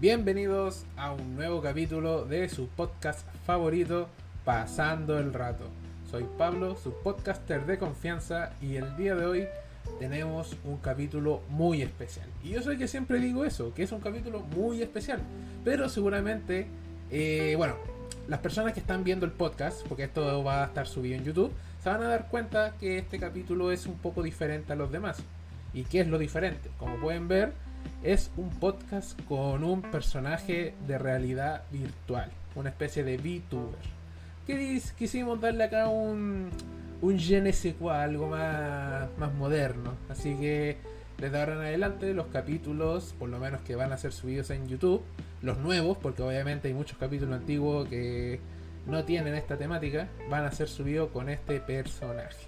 Bienvenidos a un nuevo capítulo de su podcast favorito, Pasando el Rato. Soy Pablo, su podcaster de confianza, y el día de hoy tenemos un capítulo muy especial. Y yo soy que siempre digo eso, que es un capítulo muy especial. Pero seguramente, eh, bueno, las personas que están viendo el podcast, porque esto va a estar subido en YouTube, se van a dar cuenta que este capítulo es un poco diferente a los demás. ¿Y qué es lo diferente? Como pueden ver, es un podcast con un personaje de realidad virtual, una especie de VTuber. Que quisimos darle acá un, un je algo más, más moderno. Así que desde ahora en adelante los capítulos, por lo menos que van a ser subidos en YouTube, los nuevos, porque obviamente hay muchos capítulos antiguos que no tienen esta temática, van a ser subidos con este personaje.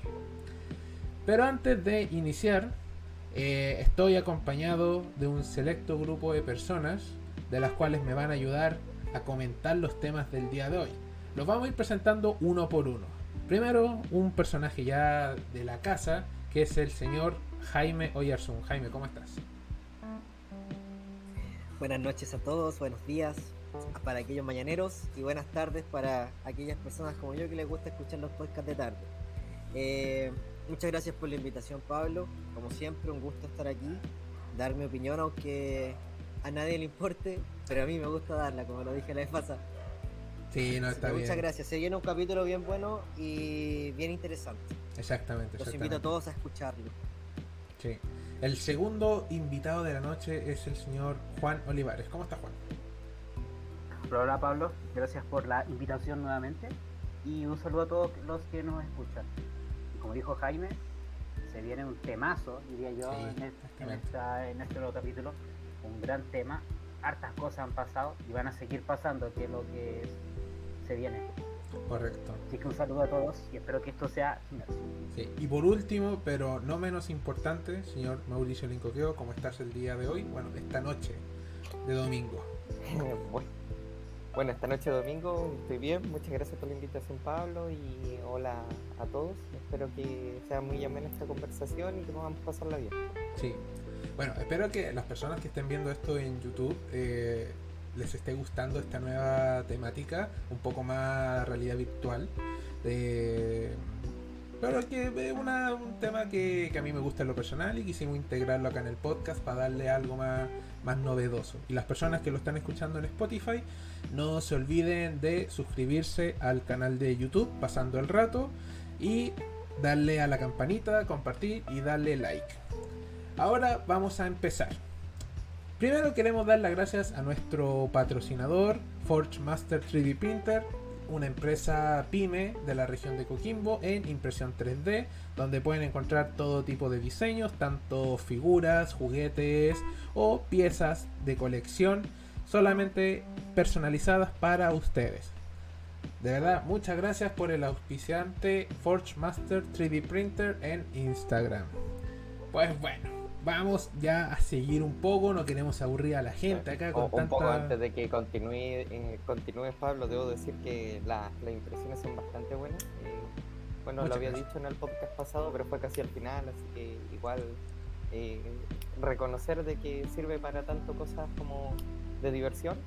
Pero antes de iniciar, eh, estoy acompañado de un selecto grupo de personas de las cuales me van a ayudar a comentar los temas del día de hoy. Los vamos a ir presentando uno por uno. Primero, un personaje ya de la casa, que es el señor Jaime Oyerson. Jaime, ¿cómo estás? Buenas noches a todos, buenos días para aquellos mañaneros y buenas tardes para aquellas personas como yo que les gusta escuchar los podcasts de tarde. Eh, Muchas gracias por la invitación, Pablo. Como siempre, un gusto estar aquí, dar mi opinión, aunque a nadie le importe, pero a mí me gusta darla, como lo dije la vez pasada. Sí, no está bien. Muchas gracias. Se viene un capítulo bien bueno y bien interesante. Exactamente. Los invito a todos a escucharlo. Sí. El segundo invitado de la noche es el señor Juan Olivares. ¿Cómo está Juan? Hola Pablo, gracias por la invitación nuevamente y un saludo a todos los que nos escuchan como dijo Jaime, se viene un temazo, diría yo, este, en, este nuevo capítulo, un gran tema. Hartas cosas han pasado y van a seguir pasando, que es lo que se viene. Correcto. Así que un saludo a todos y espero que esto sea sí. Y por último, pero no menos importante, señor Mauricio Lincoqueo, ¿cómo estás el día de hoy? Bueno, esta noche de domingo. Bueno, esta noche domingo estoy bien. Muchas gracias por la invitación, Pablo. Y hola a todos. Espero que sea muy amena esta conversación y que podamos pasarla bien. Sí. Bueno, espero que las personas que estén viendo esto en YouTube eh, les esté gustando esta nueva temática, un poco más realidad virtual. Pero que es un tema que, que, a mí me gusta en lo personal y quisimos integrarlo acá en el podcast para darle algo más, más novedoso. Y las personas que lo están escuchando en Spotify, no se olviden de suscribirse al canal de YouTube pasando el rato y darle a la campanita, compartir y darle like. Ahora vamos a empezar. Primero queremos dar las gracias a nuestro patrocinador Forge Master 3D Printer, una empresa pyme de la región de Coquimbo en impresión 3D, donde pueden encontrar todo tipo de diseños, tanto figuras, juguetes o piezas de colección solamente personalizadas para ustedes. De verdad, muchas gracias por el auspiciante Forge Master 3D Printer en Instagram. Pues bueno, vamos ya a seguir un poco, no queremos aburrir a la gente acá con un poco antes de que continúe, eh, continúe Pablo, debo decir que las impresiones son bastante buenas. Eh, bueno, lo había dicho en el podcast pasado, pero fue casi al final, así que igual eh, reconocer de que sirve para tanto cosas como de diversión.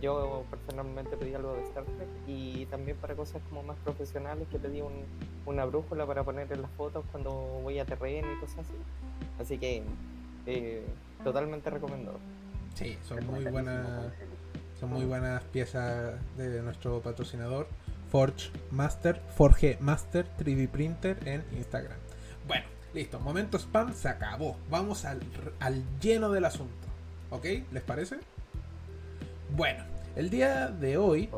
Yo personalmente pedí algo de Star Trek y también para cosas como más profesionales que pedí un, una brújula para poner en las fotos cuando voy a terreno y cosas así. Así que eh, totalmente recomendado. Sí, son muy buenas, son muy buenas piezas de nuestro patrocinador Forge Master, Forge Master 3D Printer en Instagram. Bueno, listo, momento spam se acabó. Vamos al, al lleno del asunto. ¿Ok? ¿Les parece? Bueno, el día de hoy,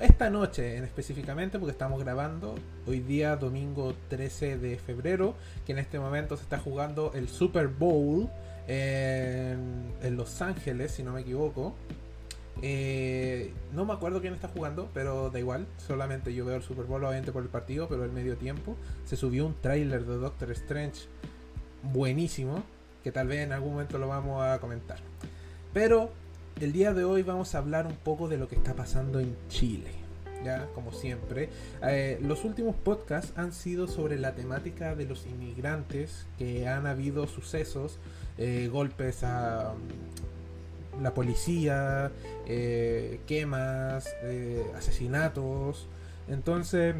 esta noche en específicamente, porque estamos grabando hoy día domingo 13 de febrero, que en este momento se está jugando el Super Bowl en, Los Ángeles, si no me equivoco. Eh, no me acuerdo quién está jugando, pero da igual. Solamente yo veo el Super Bowl, obviamente por el partido, pero el medio tiempo. Se subió un tráiler de Doctor Strange buenísimo que tal vez en algún momento lo vamos a comentar. Pero el día de hoy vamos a hablar un poco de lo que está pasando en Chile. Ya, como siempre, eh, los últimos podcasts han sido sobre la temática de los inmigrantes, que han habido sucesos, eh, golpes a mm, la policía, eh, quemas, asesinatos. Entonces,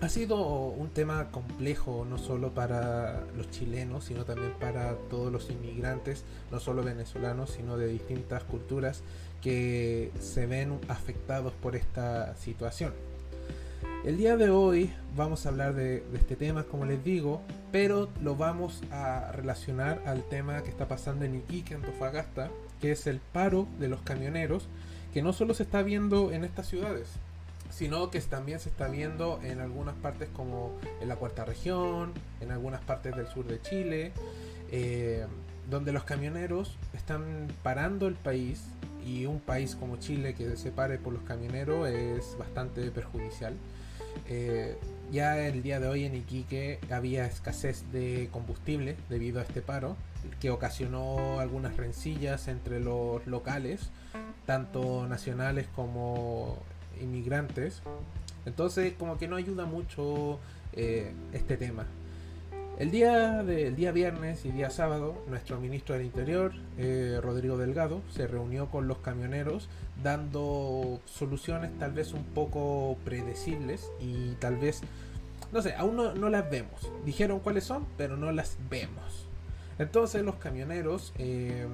ha sido un tema complejo no solo para los chilenos, sino también para todos los inmigrantes, no solo venezolanos, sino de distintas culturas que se ven afectados por esta situación. El día de hoy vamos a hablar de, este tema, como les digo, pero lo vamos a relacionar al tema que está pasando en Iquique, Antofagasta, que es el paro de los camioneros, que no solo se está viendo en estas ciudades, sino que también se está viendo en algunas partes como en la cuarta región, en algunas partes del sur de Chile, eh, donde los camioneros están parando el país y un país como Chile que se pare por los camioneros es bastante perjudicial. Eh, ya el día de hoy en Iquique había escasez de combustible debido a este paro, que ocasionó algunas rencillas entre los locales, tanto nacionales como inmigrantes. Entonces como que no ayuda mucho eh, este tema. El día, de, día viernes y día sábado, nuestro ministro del Interior, eh, Rodrigo Delgado, se reunió con los camioneros dando soluciones tal vez un poco predecibles y tal vez, no sé, aún no, las vemos. Dijeron cuáles son, pero no las vemos. Entonces los camioneros eh,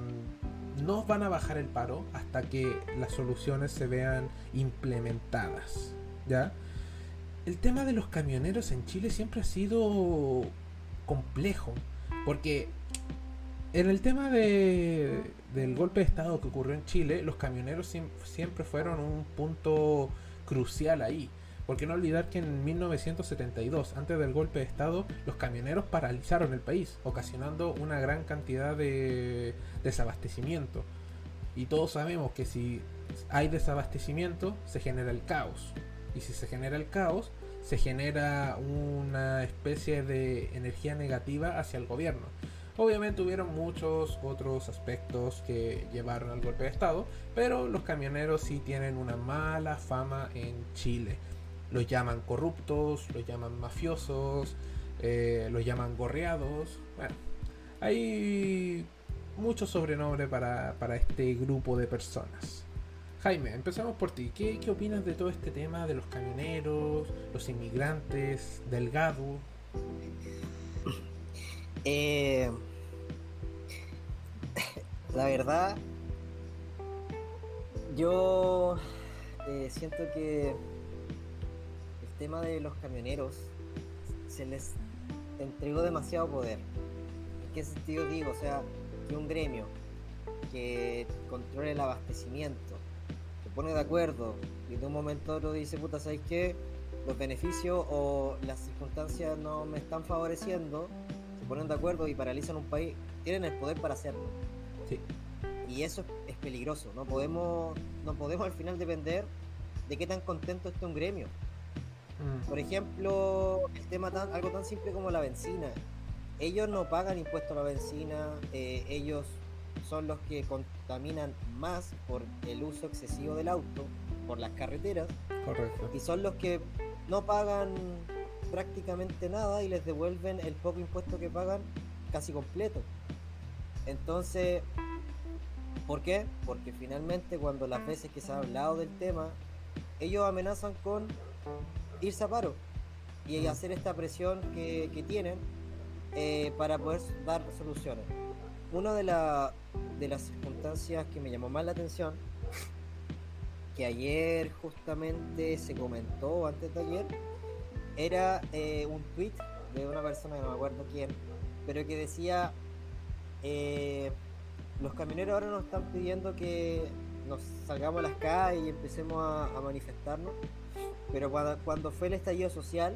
no van a bajar el paro hasta que las soluciones se vean implementadas. ¿Ya? El tema de los camioneros en Chile siempre ha sido complejo. Porque en el tema de, del golpe de Estado que ocurrió en Chile, los camioneros siempre fueron un punto crucial ahí. Porque no olvidar que en 1972, antes del golpe de Estado, los camioneros paralizaron el país, ocasionando una gran cantidad de desabastecimiento. Y todos sabemos que si hay desabastecimiento, se genera el caos. Y si se genera el caos, se genera una especie de energía negativa hacia el gobierno. Obviamente hubieron muchos otros aspectos que llevaron al golpe de Estado, pero los camioneros sí tienen una mala fama en Chile los llaman corruptos, los llaman mafiosos, eh, los llaman gorreados. Bueno, hay muchos sobrenombres para, este grupo de personas. Jaime, empezamos por ti. ¿Qué, opinas de todo este tema de los camioneros, los inmigrantes, Delgado? Eh, la verdad, yo eh, siento que tema de los camioneros se les entregó demasiado poder. ¿En qué sentido digo? O sea, que un gremio que controle el abastecimiento, se pone de acuerdo y de un momento a otro dice, puta, ¿sabes qué? Los beneficios o las circunstancias no me están favoreciendo, se ponen de acuerdo y paralizan un país, tienen el poder para hacerlo. Sí. Y eso es peligroso, no podemos, no podemos al final depender de qué tan contento esté un gremio. Mm. Por ejemplo, el tema tan, algo tan simple como la benzina. Ellos no pagan impuesto a la benzina, eh, ellos son los que contaminan más por el uso excesivo del auto, por las carreteras. Correcto. Y son los que no pagan prácticamente nada y les devuelven el poco impuesto que pagan casi completo. Entonces, ¿por qué? Porque finalmente cuando las veces que se ha hablado del tema, ellos amenazan con irse a paro y hacer esta presión que, tienen eh, para poder dar soluciones. Una de, de las circunstancias que me llamó más la atención, que ayer justamente se comentó, antes de ayer, era eh, un tweet de una persona que no me acuerdo quién, pero que decía, eh, los camioneros ahora nos están pidiendo que nos salgamos a las calles y empecemos a manifestarnos pero cuando, fue el estallido social,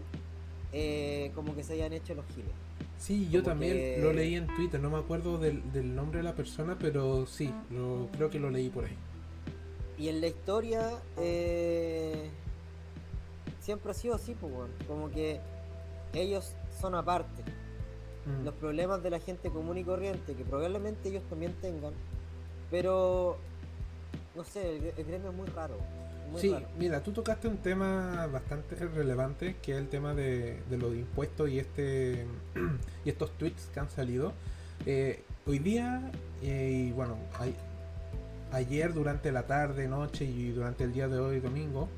eh, como que se hayan hecho los giles. Sí, yo también lo leí en Twitter, no me acuerdo del, nombre de la persona, pero sí, lo, creo que lo leí por ahí. Y en la historia eh, siempre ha sido así, pues, como que ellos son aparte. Mm. Los problemas de la gente común y corriente, que probablemente ellos también tengan, pero no sé, el, gremio es muy raro. Sí, mira, tú tocaste un tema bastante relevante, que es el tema de, los impuestos y este y estos tweets que han salido. Eh, hoy día, eh, y bueno, hay, ayer durante la tarde, noche y durante el día de hoy, domingo,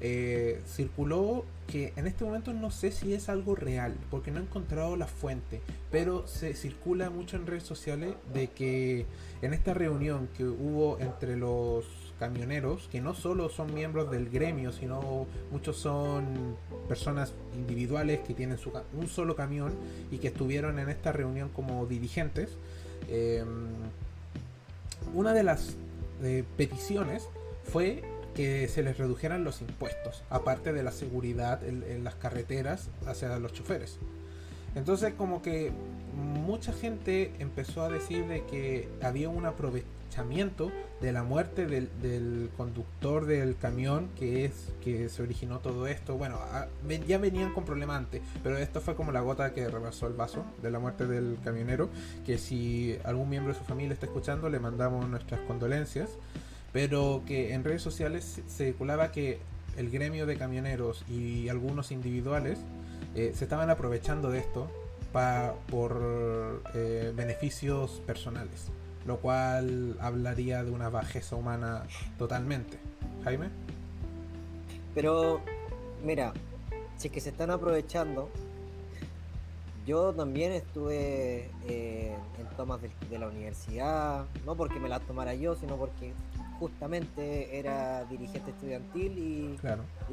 eh, circuló que en este momento no sé si es algo real, porque no he encontrado la fuente, pero se circula mucho en redes sociales de que en esta reunión que hubo entre los camioneros, que no solo son miembros del gremio, sino muchos son personas individuales que tienen su, un solo camión y que estuvieron en esta reunión como dirigentes, eh, una de las de peticiones fue que se les redujeran los impuestos, aparte de la seguridad en, las carreteras hacia los choferes. Entonces como que mucha gente empezó a decir de que había un de la muerte del, conductor del camión que es que se originó todo esto. Bueno, ya venían con problemas antes, pero esto fue como la gota que rebasó el vaso de la muerte del camionero. Que si algún miembro de su familia está escuchando, le mandamos nuestras condolencias. Pero que en redes sociales se circulaba que el gremio de camioneros y algunos individuales eh, se estaban aprovechando de esto pa, por eh, beneficios personales, lo cual hablaría de una bajeza humana totalmente. Jaime. Pero, mira, si es que se están aprovechando, yo también estuve eh, en tomas de, de, la universidad, no porque me las tomara yo, sino porque justamente era dirigente estudiantil y,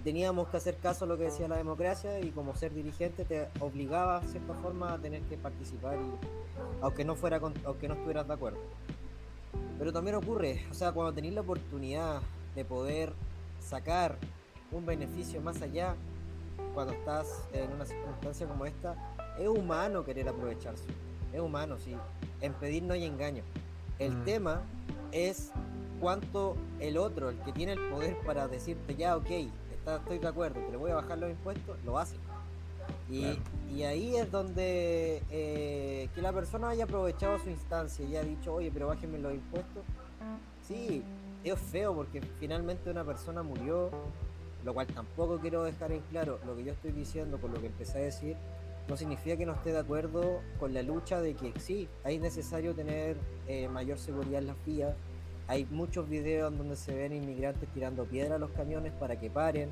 teníamos que hacer caso a lo que decía la democracia y como ser dirigente te obligaba de cierta forma a tener que participar aunque no fuera aunque no estuvieras de acuerdo. Pero también ocurre, o sea, cuando tenéis la oportunidad de poder sacar un beneficio más allá, cuando estás en una circunstancia como esta, es humano querer aprovecharse. Es humano, sí. En pedir no hay engaño. El mm. tema es cuánto el otro, el que tiene el poder para decirte ya, ok, estoy de acuerdo, te voy a bajar los impuestos, lo hace. Y, ahí es donde eh, que la persona haya aprovechado su instancia y haya dicho, oye, pero bájenme los impuestos. Sí, es feo porque finalmente una persona murió, lo cual tampoco quiero dejar en claro. Lo que yo estoy diciendo, con lo que empecé a decir, no significa que no esté de acuerdo con la lucha de que sí, es necesario tener eh, mayor seguridad en las vías, hay muchos videos donde se ven inmigrantes tirando piedra a los camiones para que paren.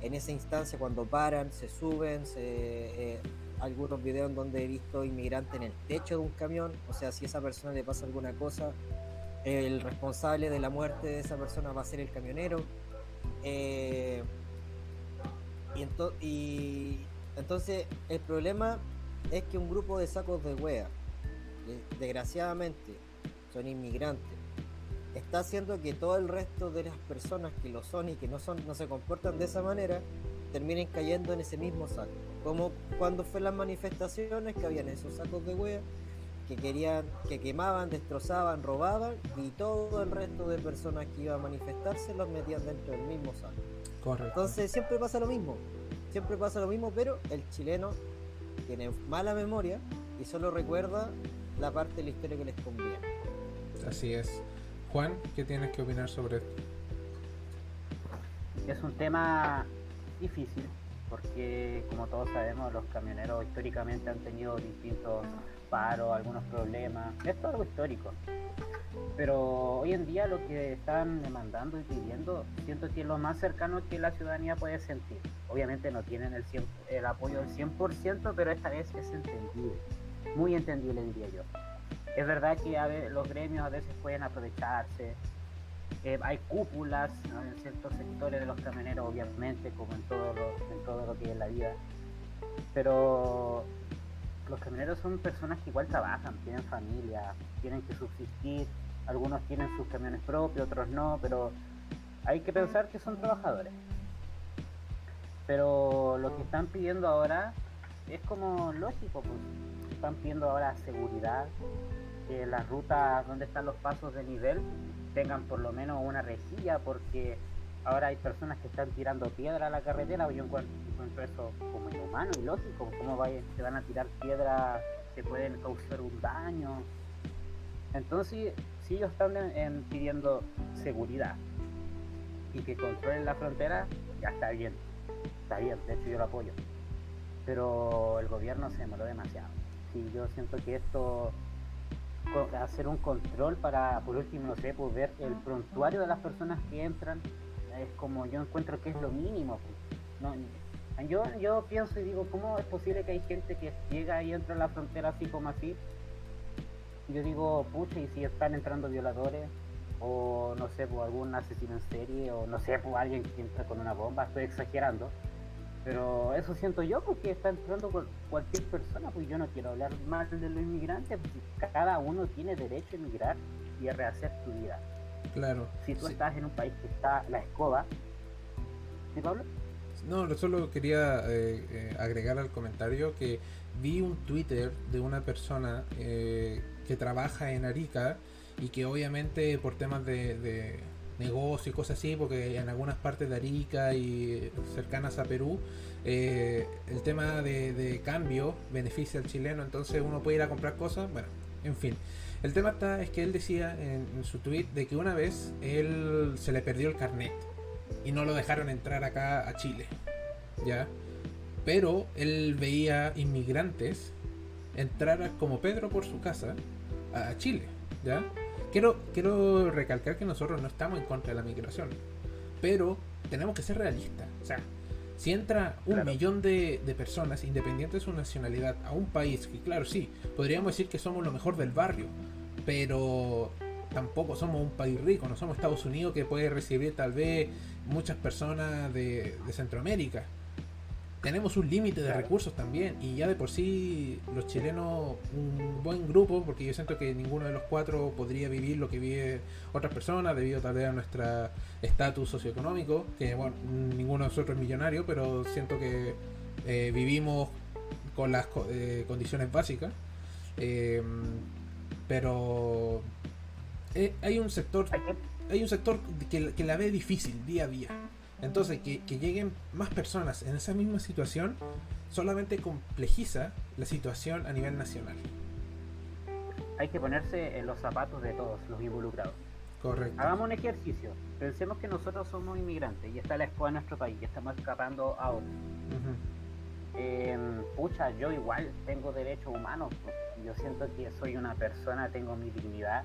En esa instancia, cuando paran, se suben. Eh, algunos videos en donde he visto inmigrantes en el techo de un camión. O sea, si a esa persona le pasa alguna cosa, el responsable de la muerte de esa persona va a ser el camionero. Eh, y, entonces, el problema es que un grupo de sacos de wea, desgraciadamente, son inmigrantes está haciendo que todo el resto de las personas que lo son y que no son no se comportan de esa manera terminen cayendo en ese mismo saco. Como cuando fue las manifestaciones que habían esos sacos de wea que querían que quemaban destrozaban robaban y todo el resto de personas que iban a manifestarse los metían dentro del mismo saco. Correcto. Entonces siempre pasa lo mismo. Siempre pasa lo mismo pero el chileno tiene mala memoria y solo recuerda la parte de la historia que les conviene. Así es Juan, ¿qué tienes que opinar sobre esto? Es un tema difícil porque como todos sabemos los camioneros históricamente han tenido distintos paros, algunos problemas, esto es algo histórico. Pero hoy en día lo que están demandando y pidiendo, siento que es lo más cercano que la ciudadanía puede sentir. Obviamente no tienen el, apoyo del 100%, pero esta vez es entendible, muy entendible diría yo. Es verdad que los gremios a veces pueden aprovecharse. Eh, hay cúpulas en ciertos sectores de los camioneros, obviamente, como en todo, lo, en todo lo que es la vida. Pero los camioneros son personas que igual trabajan, tienen familia, tienen que subsistir. Algunos tienen sus camiones propios, otros no, pero hay que pensar que son trabajadores. Pero lo que están pidiendo ahora es como lógico, pues están pidiendo ahora seguridad, que las rutas donde están los pasos de nivel tengan por lo menos una rejilla porque ahora hay personas que están tirando piedra a la carretera, yo encuentro, eso como inhumano y lógico, cómo se van a tirar piedra, se pueden causar un daño. Entonces, si ellos están pidiendo seguridad y que controlen la frontera, ya está bien, está bien, de hecho yo lo apoyo. Pero el gobierno se demoró demasiado. Sí, yo siento que esto hacer un control para, por último, no sé, pues ver el prontuario de las personas que entran, es como yo encuentro que es lo mínimo. Pues. No, yo, yo pienso y digo, ¿cómo es posible que hay gente que llega y entra a la frontera así como así? Yo digo, pucha, y si están entrando violadores, o no sé, pues algún asesino en serie, o no sé, pues alguien que entra con una bomba, estoy exagerando pero eso siento yo porque está entrando cualquier persona, pues yo no quiero hablar mal de los inmigrantes, porque cada uno tiene derecho a emigrar y a rehacer su vida. Claro. Si tú estás en un país que está la escoba, ¿sí, Pablo? No, solo quería eh, eh, agregar al comentario que vi un Twitter de una persona eh, que trabaja en Arica y que obviamente por temas de negocio y cosas así, porque en algunas partes de Arica y cercanas a Perú, eh, el tema de, cambio beneficia al chileno, entonces uno puede ir a comprar cosas, bueno, en fin. El tema está, es que él decía en, su tweet de que una vez él se le perdió el carnet y no lo dejaron entrar acá a Chile, ¿ya? Pero él veía inmigrantes entrar como Pedro por su casa a Chile, ¿ya? Quiero, quiero recalcar que nosotros no estamos en contra de la migración, pero tenemos que ser realistas. O sea, si entra un millón de, personas, independientes de su nacionalidad, a un país que, claro, sí, podríamos decir que somos lo mejor del barrio, pero tampoco somos un país rico, no somos Estados Unidos que puede recibir tal vez muchas personas de Centroamérica tenemos un límite de recursos también y ya de por sí los chilenos un buen grupo porque yo siento que ninguno de los cuatro podría vivir lo que vive otras personas debido tal vez a nuestro estatus socioeconómico que bueno ninguno de nosotros es millonario pero siento que eh, vivimos con las eh, condiciones básicas. Eh, pero hay un sector hay un sector que, que la ve difícil día a día entonces, que, lleguen más personas en esa misma situación solamente complejiza la situación a nivel nacional. Hay que ponerse en los zapatos de todos los involucrados. Correcto. Hagamos un ejercicio. Pensemos que nosotros somos inmigrantes y está la escuela en nuestro país y estamos escapando a otro. Em, pucha, yo igual tengo derechos humanos. Pues. Yo siento que soy una persona, tengo mi dignidad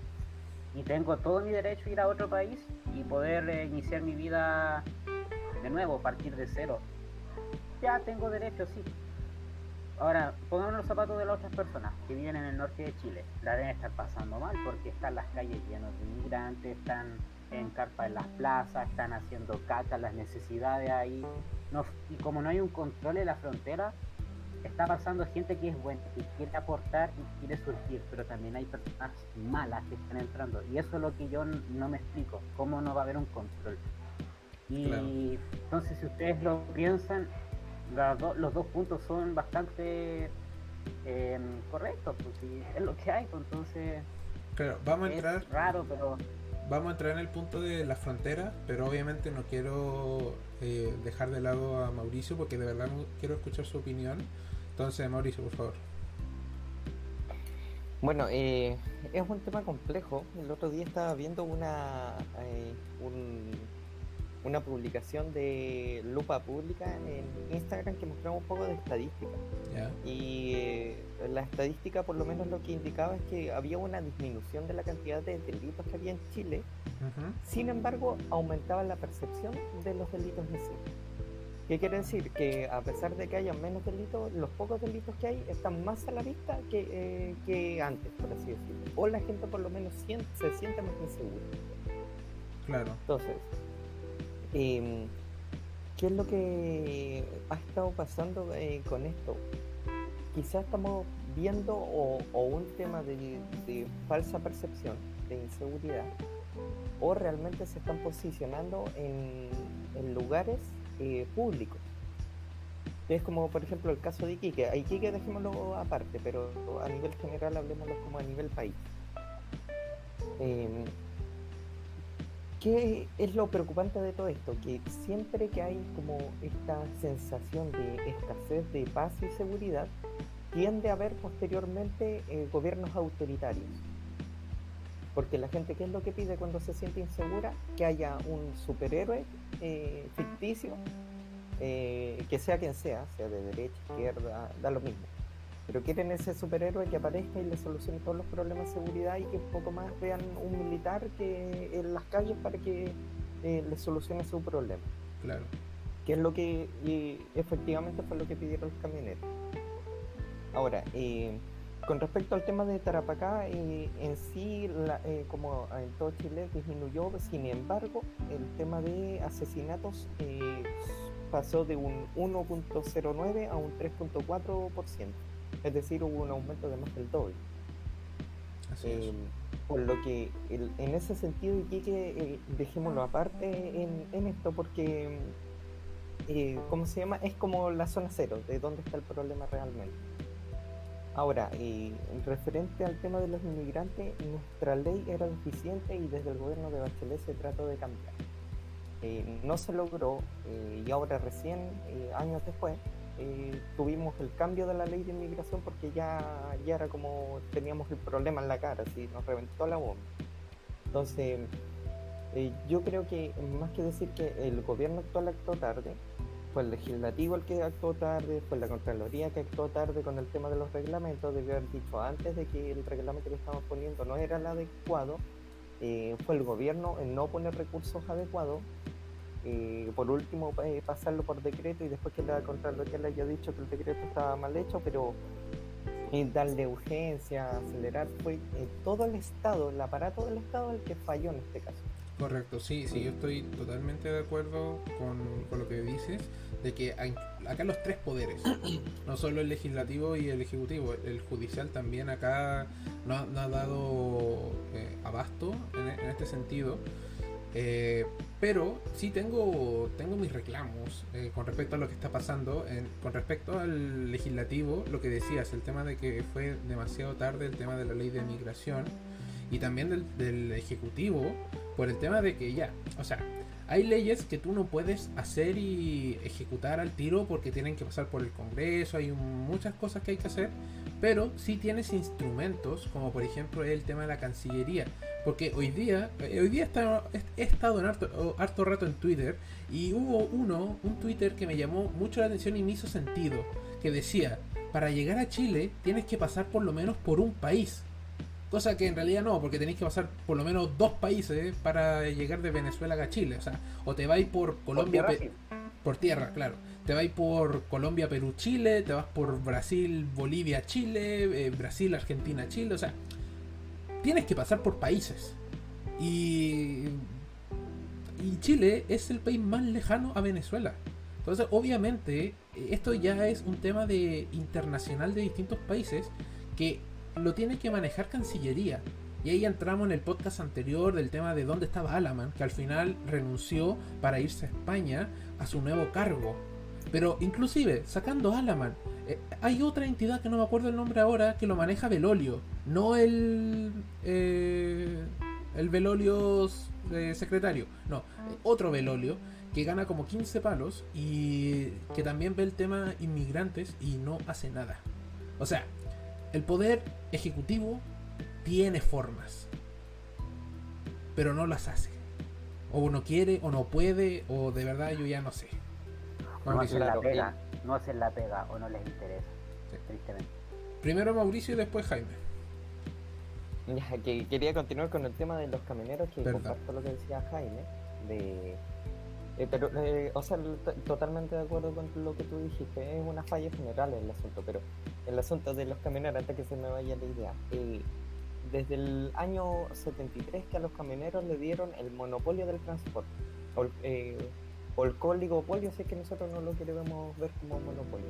y tengo todo mi derecho a ir a otro país y poder eh, iniciar mi vida de nuevo, partir de cero. Ya tengo derecho, sí. Ahora, pongamos los zapatos de las otras personas que viven en el norte de Chile. La deben estar pasando mal porque están las calles llenas de inmigrantes, están en carpa en las plazas, están haciendo caca, las necesidades ahí. Y como no hay un control en la frontera, está pasando gente que es buena, que quiere aportar y quiere surgir, pero también hay personas malas que están entrando. Y eso es lo que yo no me explico, cómo no va a haber un control. Y entonces si ustedes lo piensan, los dos puntos son bastante eh, correctos, pues es lo que hay, pues, entonces... Claro, vamos a entrar... raro, pero... Vamos a entrar en el punto de la frontera, pero obviamente no quiero eh, dejar de lado a Mauricio porque de verdad quiero escuchar su opinión. Entonces, Mauricio, por favor. Bueno, eh, es un tema complejo. El otro día estaba viendo una un, una publicación de Lupa Pública en Instagram que mostraba un poco de estadística. Y eh, la estadística por lo menos lo que indicaba es que había una disminución de la cantidad de delitos que había en Chile. Sin embargo, aumentaba la percepción de los delitos en sí. ¿Qué quiere decir? Que a pesar de que haya menos delitos, los pocos delitos que hay están más a la vista que, eh, que antes, por así decirlo. O la gente por lo menos se siente más insegura. Claro. Entonces, Em, ¿Qué es lo que ha estado pasando eh, con esto? Quizás estamos viendo o, un tema de, falsa percepción, de inseguridad, o realmente se están posicionando en, lugares eh, públicos. Es como por ejemplo el caso de Iquique. A Iquique dejémoslo aparte, pero a nivel general hablemoslo como a nivel país. Em, ¿Qué es lo preocupante de todo esto? Que siempre que hay como esta sensación de escasez de paz y seguridad, tiende a haber posteriormente eh, gobiernos autoritarios. Porque la gente, ¿qué es lo que pide cuando se siente insegura? Que haya un superhéroe eh, ficticio, eh, que sea quien sea, sea de derecha, izquierda, da lo mismo. Pero quieren ese superhéroe que aparezca y le solucione todos los problemas de seguridad y que un poco más vean un militar que en las calles para que eh, le solucione su problema. Claro. Que es lo que efectivamente fue lo que pidieron los camioneros. Ahora, eh, con respecto al tema de Tarapacá, eh, en sí, eh, como en todo Chile, disminuyó, sin embargo, el tema de asesinatos eh, pasó de un 1.09 a un 3.4%, es decir, hubo un aumento de más del doble. por lo que en ese sentido, y que dejémoslo aparte en, en esto, porque, ¿cómo se llama? Es como la zona cero, de dónde está el problema realmente. Ahora, y referente al tema de los inmigrantes, nuestra ley era deficiente y desde el gobierno de Bachelet se trató de cambiar. Eh, no se logró eh, y ahora recién, eh, años después, tuvimos el cambio de la ley de inmigración porque ya, ya era como teníamos el problema en la cara, así nos reventó la bomba. Entonces, yo creo que más que decir que el gobierno actual actuó tarde, fue el legislativo el que actuó tarde, fue la Contraloría que actuó tarde con el tema de los reglamentos, debió haber dicho antes de que el reglamento que estamos poniendo no era el adecuado, eh, fue el gobierno en no poner recursos adecuados, eh, por último eh, pasarlo por decreto y después que la Contraloría le haya dicho que el decreto estaba mal hecho, pero darle urgencia, acelerar, fue todo el Estado, el aparato del Estado el que falló en este caso. Correcto, sí, sí, yo estoy totalmente de acuerdo con, con lo que dices, de que hay, acá los tres poderes, no solo el legislativo y el ejecutivo, el judicial también acá no, ha dado eh, abasto en, este sentido. Pero sí tengo, tengo mis reclamos eh, con respecto a lo que está pasando. con respecto al legislativo, lo que decías, el tema de que fue demasiado tarde el tema de la ley de migración y también del, del ejecutivo por el tema de que ya, o sea, hay leyes que tú no puedes hacer y ejecutar al tiro porque tienen que pasar por el Congreso, hay muchas cosas que hay que hacer, pero sí tienes instrumentos, como por ejemplo el tema de la Cancillería, porque hoy día, eh, hoy día he estado en harto, harto rato en Twitter y hubo uno, un Twitter que me llamó mucho la atención y me hizo sentido, que decía, para llegar a Chile tienes que pasar por lo menos por un país. Cosa que en realidad no, porque tenéis que pasar por lo menos dos países para llegar de Venezuela a Chile. O sea, o te vais por Colombia. Por tierra, por tierra claro. Te vais por Colombia, Perú, Chile. Te vas por Brasil, Bolivia, Chile. Eh, Brasil, Argentina, Chile. O sea, tienes que pasar por países. Y. Y Chile es el país más lejano a Venezuela. Entonces, obviamente, esto ya es un tema de internacional de distintos países que lo tiene que manejar Cancillería. Y ahí entramos en el podcast anterior del tema de dónde estaba Alaman, que al final renunció para irse a España a su nuevo cargo. Pero inclusive, sacando Alaman, eh, hay otra entidad que no me acuerdo el nombre ahora que lo maneja Velolio, no el eh, el Velolio eh, secretario, no, otro Velolio que gana como 15 palos y que también ve el tema inmigrantes y no hace nada. O sea, el poder ejecutivo tiene formas, pero no las hace. O no quiere, o no puede, o de verdad yo ya no sé. No hacen la pega, no hacen la pega, o no les interesa, tristemente. Primero Mauricio y después Jaime. Ya, que quería continuar con el tema de los camioneros, que comparto lo que decía Jaime, de eh, pero, eh, o sea, totalmente de acuerdo con lo que tú dijiste, es una falla general el asunto, pero el asunto de los camioneros, antes que se me vaya la idea, eh, desde el año 73 que a los camioneros le dieron el monopolio del transporte, o, o el oligopolio, si es que nosotros no lo queremos ver como monopolio.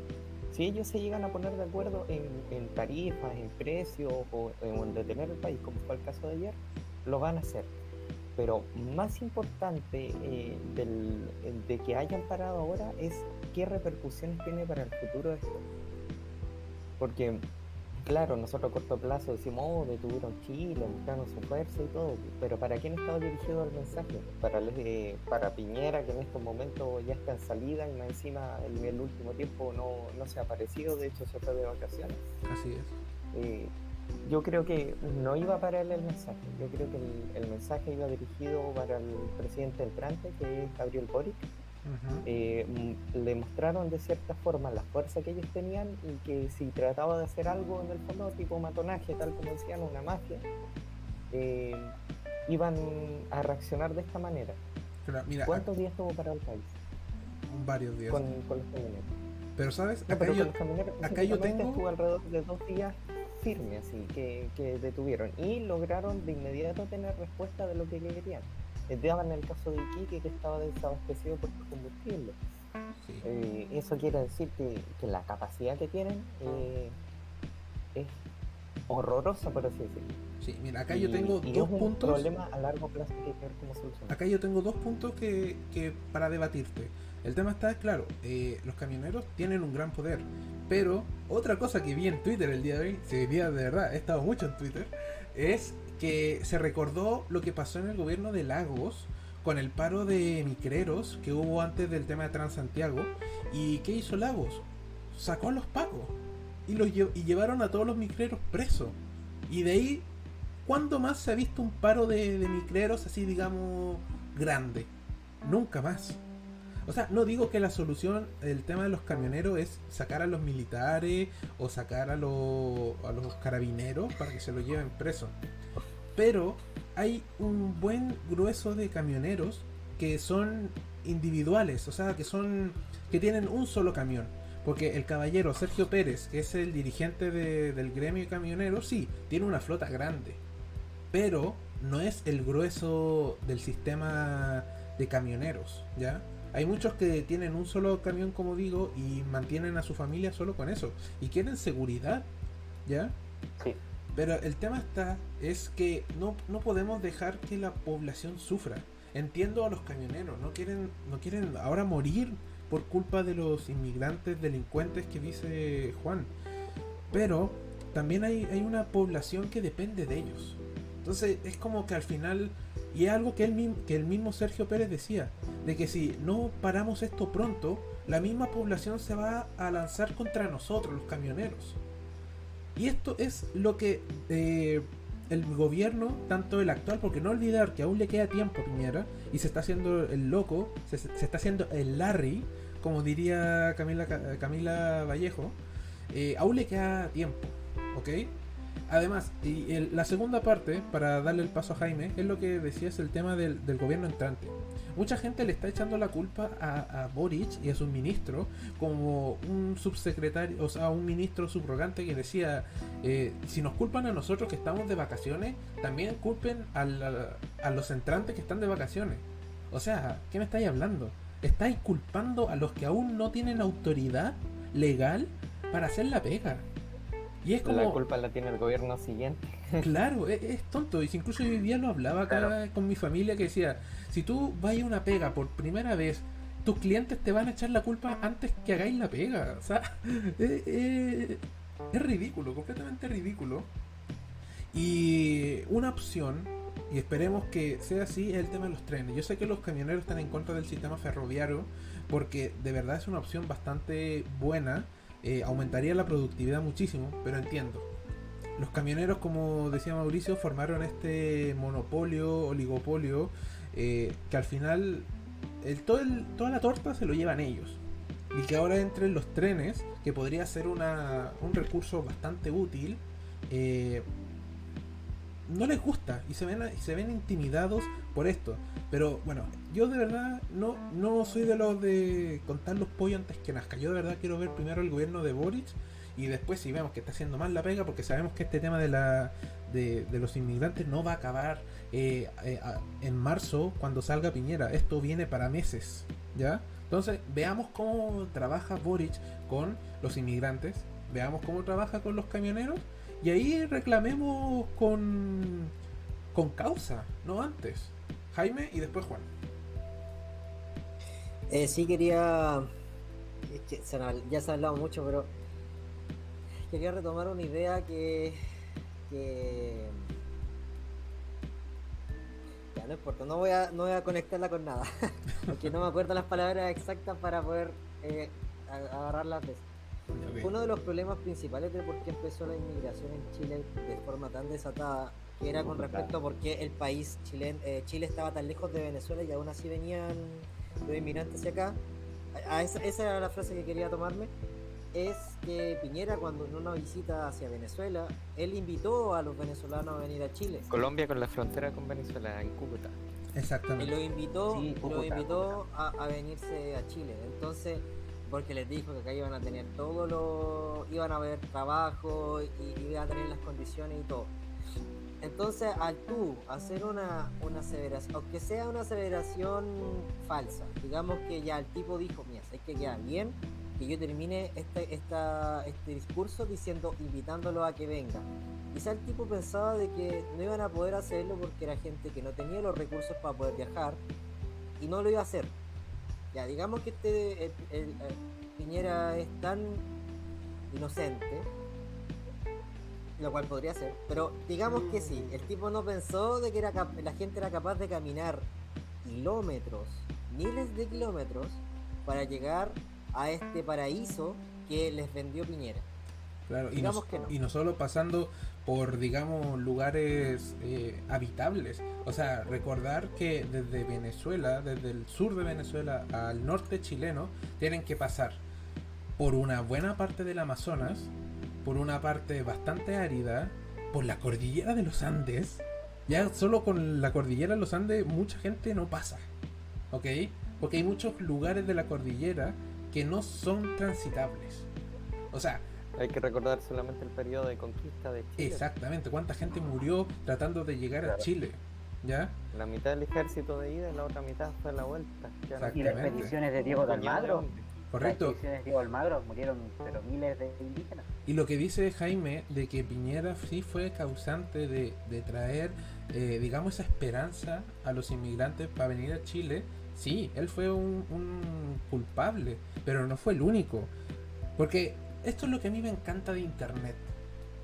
Si ellos se llegan a poner de acuerdo en, en tarifas, en precios o en detener el país, como fue el caso de ayer, lo van a hacer pero más importante eh, de que hayan parado ahora es qué repercusiones tiene para el futuro esto. Porque, claro, nosotros a corto plazo decimos, oh, detuvieron Chile, mostraron su fuerza y todo, pero ¿para quién estaba dirigido el mensaje? Para, eh, para Piñera, que en estos momentos ya está en salida y más encima en el último tiempo no, no se ha aparecido, de hecho se fue de vacaciones. Así es. Eh, yo creo que no iba para él el mensaje. Yo creo que el, mensaje iba dirigido para el presidente entrante, que es Gabriel Boric. Eh, le mostraron de cierta forma la fuerza que ellos tenían y que si trataba de hacer algo en el fondo tipo matonaje, tal como decían, una mafia, eh, iban a reaccionar de esta manera. ¿Cuántos días tuvo para el país? Varios días. Con, los camioneros. Pero sabes, acá, yo, acá yo tengo... Estuvo alrededor de dos días firme así, que, que, detuvieron y lograron de inmediato tener respuesta de lo que querían. Daban el caso de Iquique que estaba desabastecido por combustible. Eh, eso quiere decir que, que, la capacidad que tienen eh, es horrorosa, por así decirlo. Sí, mira, acá yo tengo dos puntos. problema a largo plazo que ver cómo solucionar. Acá yo tengo dos puntos que, que para debatirte. El tema está claro, eh, los camioneros tienen un gran poder, pero otra cosa que vi en Twitter el día de hoy, si día de verdad, he estado mucho en Twitter, es que se recordó lo que pasó en el gobierno de Lagos con el paro de micreros que hubo antes del tema de Transantiago. ¿Y qué hizo Lagos? Sacó a los pagos y, los y llevaron a todos los micreros presos. Y de ahí, ¿cuándo más se ha visto un paro de, de micreros así, digamos, grande? Nunca más. O sea, no digo que la solución del tema de los camioneros es sacar a los militares o sacar a, los, carabineros para que se los lleven presos. Pero hay un buen grueso de camioneros que son individuales, o sea, que son que tienen un solo camión. Porque el caballero Sergio Pérez, que es el dirigente del gremio de camioneros, sí, tiene una flota grande. Pero no es el grueso del sistema de camioneros, ¿ya? Hay muchos que tienen un solo camión, como digo, y mantienen a su familia solo con eso. Y quieren seguridad, ¿ya? Sí. Pero el tema está, es que no, no podemos dejar que la población sufra. Entiendo a los camioneros, no quieren, no quieren ahora morir por culpa de los inmigrantes delincuentes que dice Juan. Pero también hay, hay una población que depende de ellos. Entonces es como que al final, y es algo que, él, que el mismo Sergio Pérez decía, de que si no paramos esto pronto, la misma población se va a lanzar contra nosotros, los camioneros. Y esto es lo que eh, el gobierno, tanto el actual, porque no olvidar que aún le queda tiempo a Piñera, y se está haciendo el loco, se, está haciendo el Larry, como diría Camila, Camila Vallejo, eh, aún le queda tiempo, ¿ok? Además, y la segunda parte, para darle el paso a Jaime, es lo que decía, es el tema del, gobierno entrante. Mucha gente le está echando la culpa a, Boric y a su ministro como un subsecretario, o sea, un ministro subrogante que decía, eh, si nos culpan a nosotros que estamos de vacaciones, también culpen a, a los entrantes que están de vacaciones. O sea, ¿qué me estáis hablando? Estáis culpando a los que aún no tienen autoridad legal para hacer la pega. Y es como... La culpa la tiene el gobierno siguiente. Claro, es, tonto. Y incluso hoy día lo hablaba acá con mi familia que decía, si tú vas a una pega por primera vez, tus clientes te van a echar la culpa antes que hagáis la pega. O sea, es ridículo, completamente ridículo. Y una opción, y esperemos que sea así, es el tema de los trenes. Yo sé que los camioneros están en contra del sistema ferroviario porque de verdad es una opción bastante buena eh, aumentaría la productividad muchísimo, pero entiendo. Los camioneros, como decía Mauricio, formaron este monopolio, oligopolio, eh, que al final el, todo toda la torta se lo llevan ellos. Y que ahora entren los trenes, que podría ser una, un recurso bastante útil, eh, no les gusta y se ven, se ven intimidados por esto. Pero bueno, yo de verdad no, no soy de los de contar los pollos antes que nazca. Yo de verdad quiero ver primero el gobierno de Boric y después si vemos que está haciendo mal la pega, porque sabemos que este tema de, la, de, los inmigrantes no va a acabar eh, eh, en marzo cuando salga Piñera. Esto viene para meses, ¿ya? Entonces veamos cómo trabaja Boric con los inmigrantes, veamos cómo trabaja con los camioneros y ahí reclamemos con, con causa, no antes. Jaime y después Juan. Eh, sí quería, ya se ha hablado mucho, pero quería retomar una idea que, que ya no importa, no voy a, no voy a conectarla con nada, porque no me acuerdo las palabras exactas para poder eh, agarrarlas. Uno de los problemas principales de por qué empezó la inmigración en Chile de forma tan desatada, que era con respecto a por qué el país Chile, eh, Chile estaba tan lejos de Venezuela y aún así venían los inmigrantes hacia acá. esa, esa era la frase que quería tomarme es que Piñera cuando en una visita hacia Venezuela, él invitó a los venezolanos a venir a Chile. Colombia con la frontera con Venezuela, en Cúcuta. Exactamente. Y lo invitó, lo invitó a, venirse a Chile. Entonces, porque les dijo que acá iban a tener todo lo, iban a ver trabajo y, iban a tener las condiciones y todo. Entonces, al tú hacer una, una aseveración, aunque sea una aseveración falsa, digamos que ya el tipo dijo, mira, es que queda bien, que yo termine este, este discurso diciendo, invitándolo a que venga. Quizá el tipo pensaba de que no iban a poder hacerlo porque era gente que no tenía los recursos para poder viajar y no lo iba a hacer. Ya, digamos que este el, Piñera es tan inocente, lo cual podría ser, pero digamos que sí, el tipo no pensó de que era la gente era capaz de caminar kilómetros, miles de kilómetros, para llegar a este paraíso que les vendió Piñera. Claro, y no, y no solo pasando por, digamos, lugares eh, habitables. O sea, recordar que desde Venezuela, desde el sur de Venezuela al norte chileno, tienen que pasar por una buena parte del Amazonas, por una parte bastante árida, por la cordillera de los Andes. Ya solo con la cordillera de los Andes mucha gente no pasa. ¿Ok? Porque hay muchos lugares de la cordillera que no son transitables. O sea, hay que recordar solamente el periodo de conquista de Chile. Exactamente, cuánta gente murió tratando de llegar a Chile. ¿Ya? La mitad del ejército de ida y la otra mitad fue la vuelta. Y las expediciones de Diego de Almagro. Correcto. Las expediciones de Diego Almagro murieron pero miles de indígenas. Y lo que dice Jaime de que Piñera sí fue causante de, de traer, eh, digamos, esa esperanza a los inmigrantes para venir a Chile, sí, él fue un, un culpable, pero no fue el único. Porque esto es lo que a mí me encanta de Internet.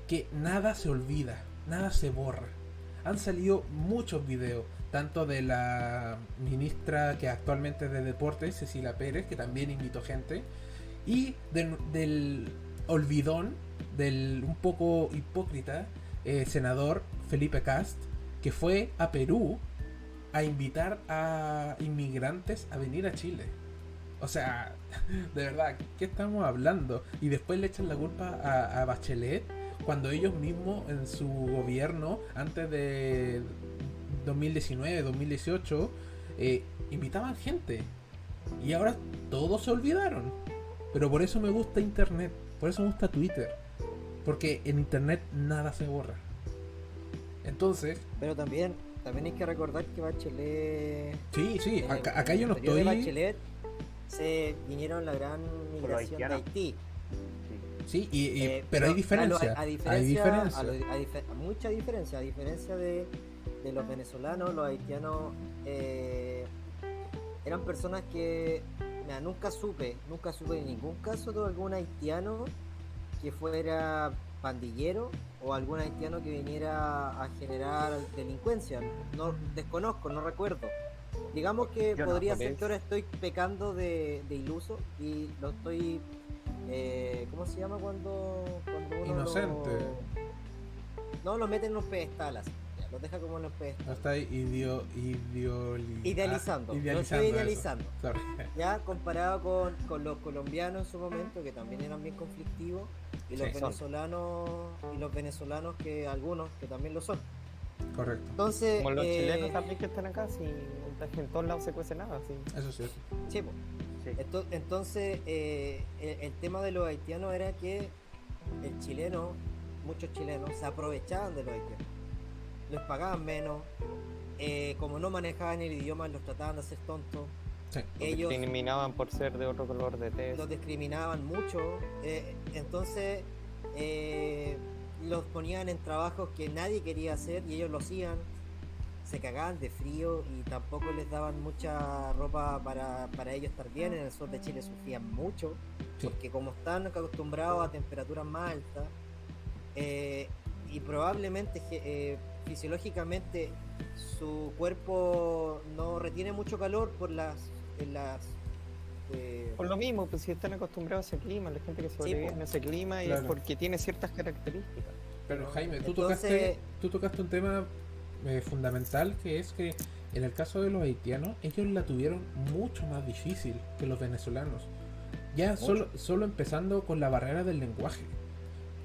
Que nada se olvida, nada se borra. Han salido muchos videos, tanto de la ministra que actualmente es de deportes, Cecilia Pérez, que también invitó gente, y del, olvidón, del un poco hipócrita eh, senador Felipe Cast, que fue a Perú a invitar a inmigrantes a venir a Chile. O sea, de verdad, ¿qué estamos hablando? Y después le echan la culpa a, Bachelet cuando ellos mismos en su gobierno, antes de 2019, 2018, eh, invitaban gente. Y ahora todos se olvidaron. Pero por eso me gusta Internet, por eso me gusta Twitter. Porque en Internet nada se borra. Entonces... Pero también, también hay que recordar que Bachelet... Sí, sí, acá, yo no estoy se vinieron la gran migración de Haití. Sí, y, eh, pero, hay diferencia. A, hay diferencia. mucha diferencia. A diferencia de, de los venezolanos, los haitianos eh, eran personas que nunca supe, nunca supe en ningún caso de algún haitiano que fuera pandillero o algún haitiano que viniera a generar delincuencia. No desconozco, no recuerdo. Digamos que podría ser que ahora estoy pecando de, iluso y lo estoy. Eh, ¿Cómo se llama cuando, cuando uno Inocente. No, lo meten en los pedestales. Lo deja como en los pedestales. No está idio, idealizando. Lo estoy idealizando. Ya comparado con, con, los colombianos en su momento, que también eran bien conflictivos, y los venezolanos, y los venezolanos que algunos que también lo son. Correcto. Entonces, Como los chilenos eh, también que están acá, si en todos lados se cuece nada. Sí. Eso sí. Sí, Entonces, eh, el, tema de los haitianos era que el chileno, muchos chilenos, se aprovechaban de los haitianos. Les pagaban menos. Eh, como no manejaban el idioma, los trataban de hacer tontos. Sí. Ellos discriminaban por ser de otro color de tez. Los discriminaban mucho. entonces, los ponían en trabajos que nadie quería hacer y ellos lo hacían. Se cagaban de frío y tampoco les daban mucha ropa para, ellos estar bien. En el sur de Chile sufrían mucho, porque como están acostumbrados a temperaturas más altas, eh, y probablemente eh, fisiológicamente su cuerpo no retiene mucho calor por las, las Eh, Por lo mismo, pues si están acostumbrados a ese clima, la gente que sobrevive po. en ese clima y es porque tiene ciertas características. Pero Jaime, tú, Entonces- tocaste, tú tocaste un tema eh, fundamental que es que en el caso de los haitianos, ellos la tuvieron mucho más difícil que los venezolanos. Ya solo, solo empezando con la barrera del lenguaje.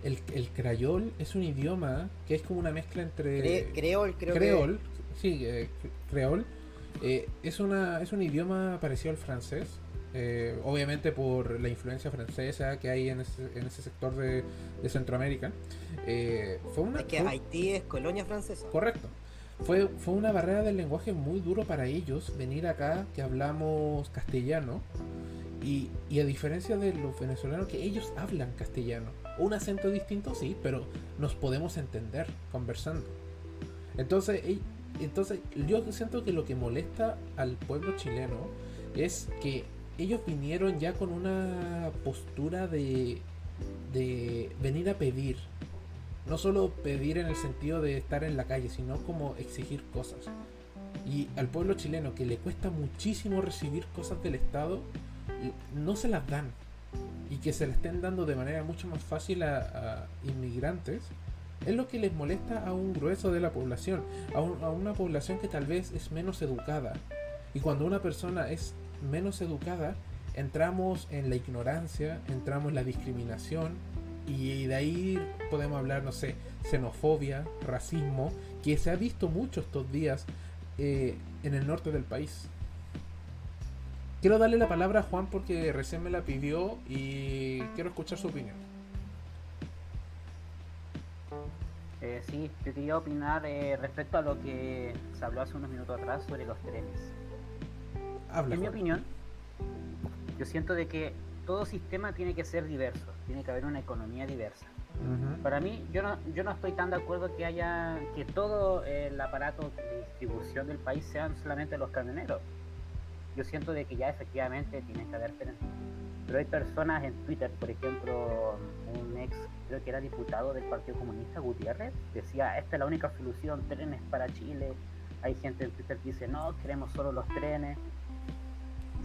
El, el crayol es un idioma que es como una mezcla entre... cre- creol, creo creol, sí, eh, cre- creol, eh, es, una, es un idioma parecido al francés, eh, obviamente por la influencia francesa que hay en ese, en ese sector de, de Centroamérica. Eh, fue una, es que Haití es colonia francesa. correcto. Fue, fue una barrera del lenguaje muy duro para ellos venir acá que hablamos castellano y, y a diferencia de los venezolanos que ellos hablan castellano. Un acento distinto sí, pero nos podemos entender conversando. Entonces, entonces yo siento que lo que molesta al pueblo chileno es que ellos vinieron ya con una postura de, de venir a pedir. No solo pedir en el sentido de estar en la calle, sino como exigir cosas. Y al pueblo chileno que le cuesta muchísimo recibir cosas del Estado, no se las dan. Y que se las estén dando de manera mucho más fácil a, a inmigrantes, es lo que les molesta a un grueso de la población, a una población que tal vez es menos educada. Y cuando una persona es menos educada, entramos en la ignorancia, entramos en la discriminación y de ahí podemos hablar, no sé, xenofobia, racismo, que se ha visto mucho estos días eh, en el norte del país. Quiero darle la palabra a Juan porque recién me la pidió y quiero escuchar su opinión. Eh, sí, yo quería opinar eh, respecto a lo que se habló hace unos minutos atrás sobre los trenes. Habla, En mi Juan. opinión, yo siento de que todo sistema tiene que ser diverso, tiene que haber una economía diversa. Para mí, yo no, yo no estoy tan de acuerdo que haya que todo el aparato de distribución del país sean solamente los camioneros. Yo siento de que ya efectivamente tiene que haber trenes. Pero hay personas en Twitter, por ejemplo, un ex, creo que era diputado del Partido Comunista, Gutiérrez, decía, esta es la única solución, trenes para Chile. Hay gente en Twitter que dice, no, queremos solo los trenes.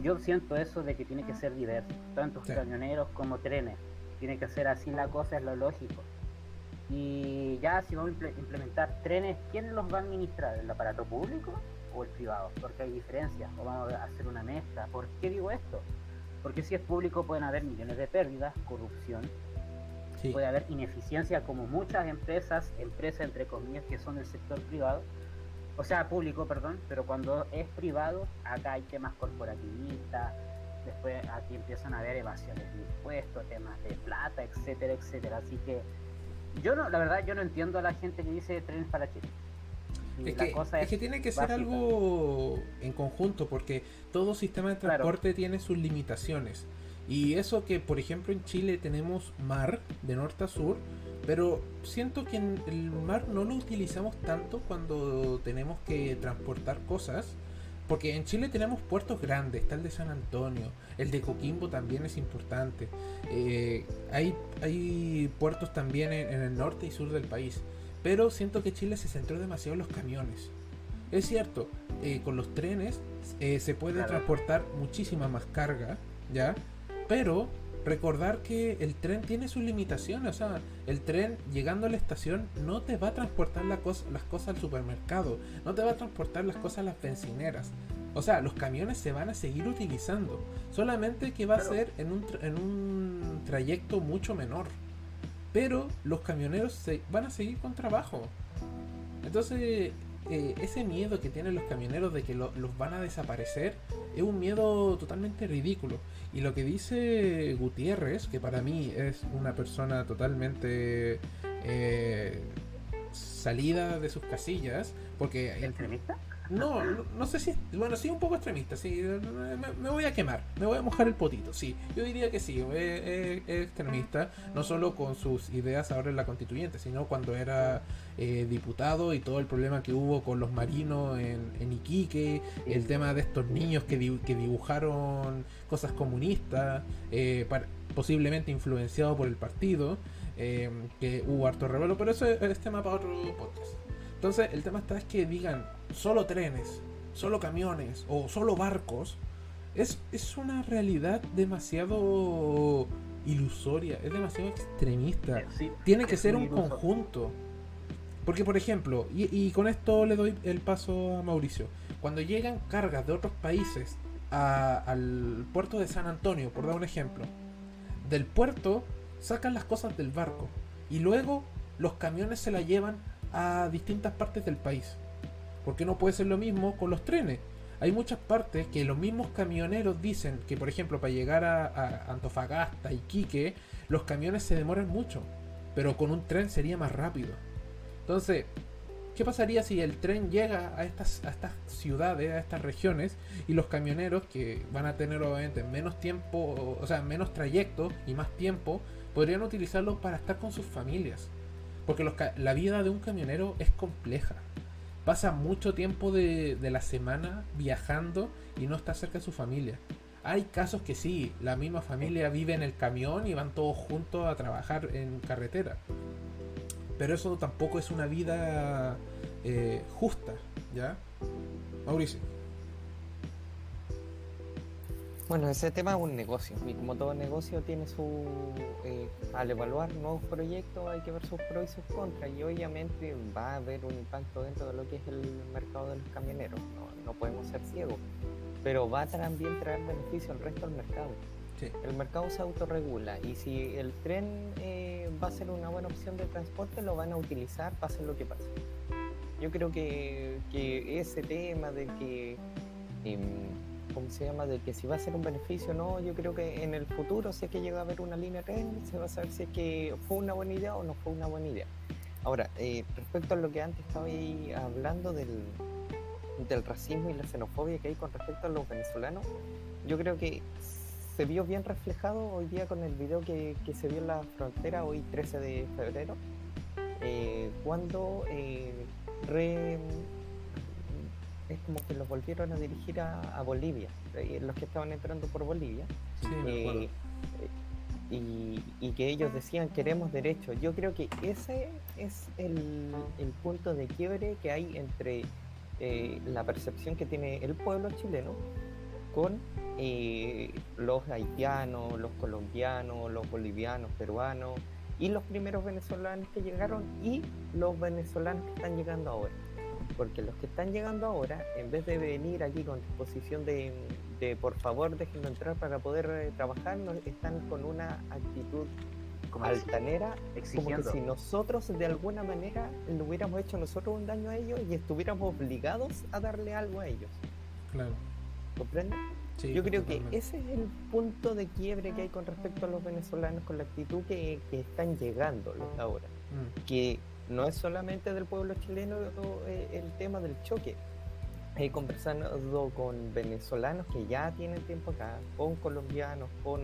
Yo siento eso de que tiene que ser diverso, tanto Sí. camioneros como trenes. Tiene que ser así la cosa, es lo lógico. Y ya si vamos a imple- implementar trenes, ¿quién los va a administrar? ¿El aparato público o el privado? Porque hay diferencias, o vamos a hacer una mezcla. ¿Por qué digo esto? Porque si es público pueden haber millones de pérdidas, corrupción, Sí. puede haber ineficiencia como muchas empresas, empresas entre comillas que son del sector privado, o sea, público, perdón, pero cuando es privado, acá hay temas corporativistas, después aquí empiezan a haber evasiones de impuestos, temas de plata, etcétera, etcétera. Así que yo no, la verdad, yo no entiendo a la gente que dice trenes para Chile. Es la que, cosa es que tiene que ser básica. algo en conjunto, porque todo sistema de Claro. transporte tiene sus limitaciones. Y eso que, por ejemplo, en Chile tenemos mar de norte a sur, pero siento que en el mar no lo utilizamos tanto cuando tenemos que transportar cosas. Porque en Chile tenemos puertos grandes, está el de San Antonio, el de Coquimbo también es importante. Eh, hay, hay puertos también en, en el norte y sur del país. Pero siento que Chile se centró demasiado en los camiones. Es cierto, eh, con los trenes eh, se puede transportar muchísima más carga, ¿ya? Pero recordar que el tren tiene sus limitaciones. O sea, el tren llegando a la estación no te va a transportar la las cosas al supermercado, no te va a transportar las cosas a las bencineras. O sea, los camiones se van a seguir utilizando, solamente que va a ser en un, tra- en un trayecto mucho menor. Pero los camioneros se van a seguir con trabajo. Entonces, eh, ese miedo que tienen los camioneros de que lo- los van a desaparecer es un miedo totalmente ridículo. Y lo que dice Gutiérrez, que para mí es una persona totalmente eh, salida de sus casillas, porque el- ¿Extremista? no, no, no sé si. Bueno, sí, un poco extremista. Sí, me, voy a quemar. Me voy a mojar el potito. Sí, yo diría que sí. Es, es- es extremista. No solo con sus ideas ahora en la constituyente, sino cuando era eh, diputado y todo el problema que hubo con los marinos en, en Iquique. El tema de estos niños que, di- que dibujaron cosas comunistas. eh, posiblemente influenciado por el partido. eh, que hubo harto revuelo. Pero eso es, es tema para otro podcast. Entonces, el tema está es que digan solo trenes, solo camiones o solo barcos. es, una realidad demasiado ilusoria, es demasiado extremista. Tiene que ser un conjunto. Porque, por ejemplo, y, con esto le doy el paso a Mauricio, cuando llegan cargas de otros países al puerto de San Antonio, por dar un ejemplo, del puerto sacan las cosas del barco y luego los camiones se la llevan a distintas partes del país. Porque no puede ser lo mismo con los trenes. Hay muchas partes que los mismos camioneros dicen que, por ejemplo, para llegar a, Antofagasta y Quique, los camiones se demoran mucho. Pero con un tren sería más rápido. Entonces, ¿qué pasaría si el tren llega a estas, a estas ciudades, a estas regiones, y los camioneros, que van a tener obviamente menos tiempo, o sea, menos trayecto y más tiempo, podrían utilizarlo para estar con sus familias? Porque la vida de un camionero es compleja pasa mucho tiempo de, la semana viajando y no está cerca de su familia. Hay casos que sí, la misma familia vive en el camión y van todos juntos a trabajar en carretera. Pero eso tampoco es una vida eh, justa, ¿ya? Mauricio. Bueno, ese tema es un negocio y como todo negocio tiene su... Eh, al evaluar nuevos proyectos hay que ver sus pros y sus contras y obviamente va a haber un impacto dentro de lo que es el mercado de los camioneros, no, podemos ser ciegos, pero va a también traer beneficio al resto del mercado. El mercado se autorregula y si el tren eh, va a ser una buena opción de transporte lo van a utilizar pase lo que pase. Yo creo que, que ese tema de que... Em, ¿cómo se llama? De que si va a ser un beneficio o no, yo creo que en el futuro, si es que llega a haber una línea tren, se va a saber si es que fue una buena idea o no fue una buena idea. Ahora, eh, respecto a lo que antes estaba ahí hablando del, del racismo y la xenofobia que hay con respecto a los venezolanos, yo creo que se vio bien reflejado hoy día con el video que, que se vio en la frontera, hoy 13 de febrero, eh, cuando eh, re, es como que los volvieron a dirigir a, Bolivia, eh, los que estaban entrando por Bolivia. Eh, y, que ellos decían queremos derechos. Yo creo que ese es el, punto de quiebre que hay entre eh, la percepción que tiene el pueblo chileno con los haitianos, los colombianos, los bolivianos, peruanos y los primeros venezolanos que llegaron y los venezolanos que están llegando ahora porque los que están llegando ahora, en vez de venir aquí con disposición de, por favor déjenme entrar para poder eh, trabajar, están con una actitud como altanera, exigiendo. como que si nosotros de alguna manera le hubiéramos hecho nosotros un daño a ellos y estuviéramos obligados a darle algo a ellos. Claro. ¿Comprende? Yo creo que ese es el punto de quiebre que hay con respecto a los venezolanos, con la actitud que, están llegando los ahora. Mm. Que no es solamente del pueblo chileno eh, el tema del choque. He conversado con venezolanos que ya tienen tiempo acá, con colombianos, con...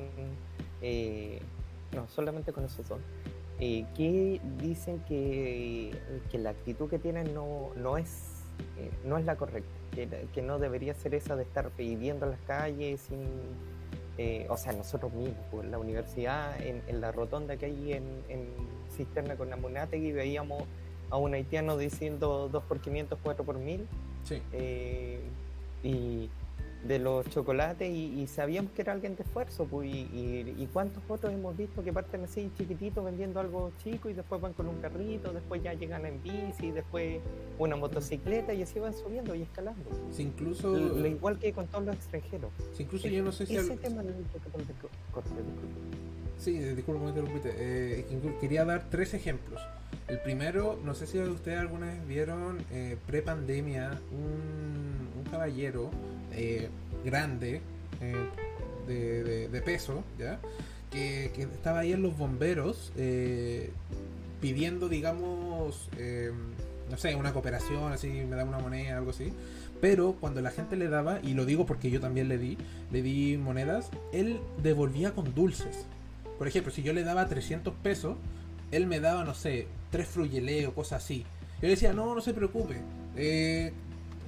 Eh, no, solamente con esos dos, eh, que dicen que, la actitud que tienen no, no, es, no es la correcta, que, no debería ser esa de estar pidiendo en las calles sin... o sea, nosotros mismos, por pues, la universidad, en, la rotonda que hay en cisterna con y veíamos a un haitiano diciendo 2 por 500, 4 por 1000. Eh, y de los chocolates y, sabíamos que era alguien de esfuerzo pues, y, cuántos otros hemos visto que parten así chiquititos vendiendo algo chico y después van con un carrito, después ya llegan en bici, después una motocicleta y así van subiendo y escalando. incluso lo, igual que con todos los extranjeros. incluso yo no sé si ese tema Sí, disculpe eh, quería dar tres ejemplos. El primero, no sé si ustedes alguna vez vieron eh, pre-pandemia un, un, caballero eh, grande, de, de, peso, ¿ya? Que, que, estaba ahí en los bomberos pidiendo, digamos, no sé, una cooperación, así, me da una moneda, algo así. Pero cuando la gente le daba, y lo digo porque yo también le di, le di monedas, él devolvía con dulces. Por ejemplo, si yo le daba 300 pesos, él me daba, no sé, tres fruyelé o cosas así. Yo le decía, no, no se preocupe, eh,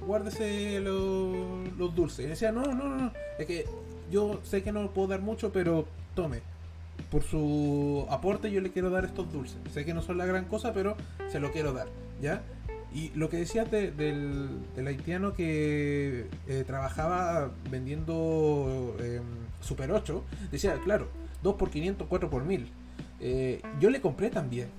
guárdese los, dulces. Y le decía, no, no, no, es que yo sé que no puedo dar mucho, pero tome. Por su aporte yo le quiero dar estos dulces. Sé que no son la gran cosa, pero se lo quiero dar, ¿ya? Y lo que decías del, del, haitiano que eh, trabajaba vendiendo em, Super 8, decía, claro, 2 por 500, 4 por 1000. Eh, yo le compré también.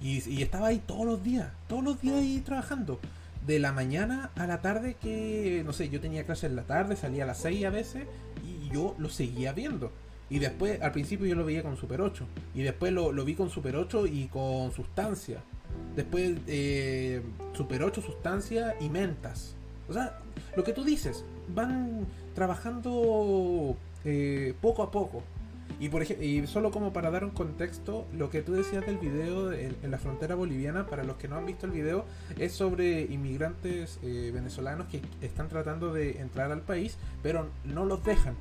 Y, estaba ahí todos los días, todos los días ahí trabajando. De la mañana a la tarde que, no sé, yo tenía clase en la tarde, salía a las 6 a veces y yo lo seguía viendo. Y después, al principio yo lo veía con Super 8. Y después lo, lo vi con Super 8 y con Sustancia. Después eh, Super 8, Sustancia y Mentas. O sea, lo que tú dices, van trabajando eh, poco a poco. Y, por ejemplo, y solo como para dar un contexto, lo que tú decías del video en, la frontera boliviana, para los que no han visto el video, es sobre inmigrantes eh, venezolanos que están tratando de entrar al país, pero no los dejan.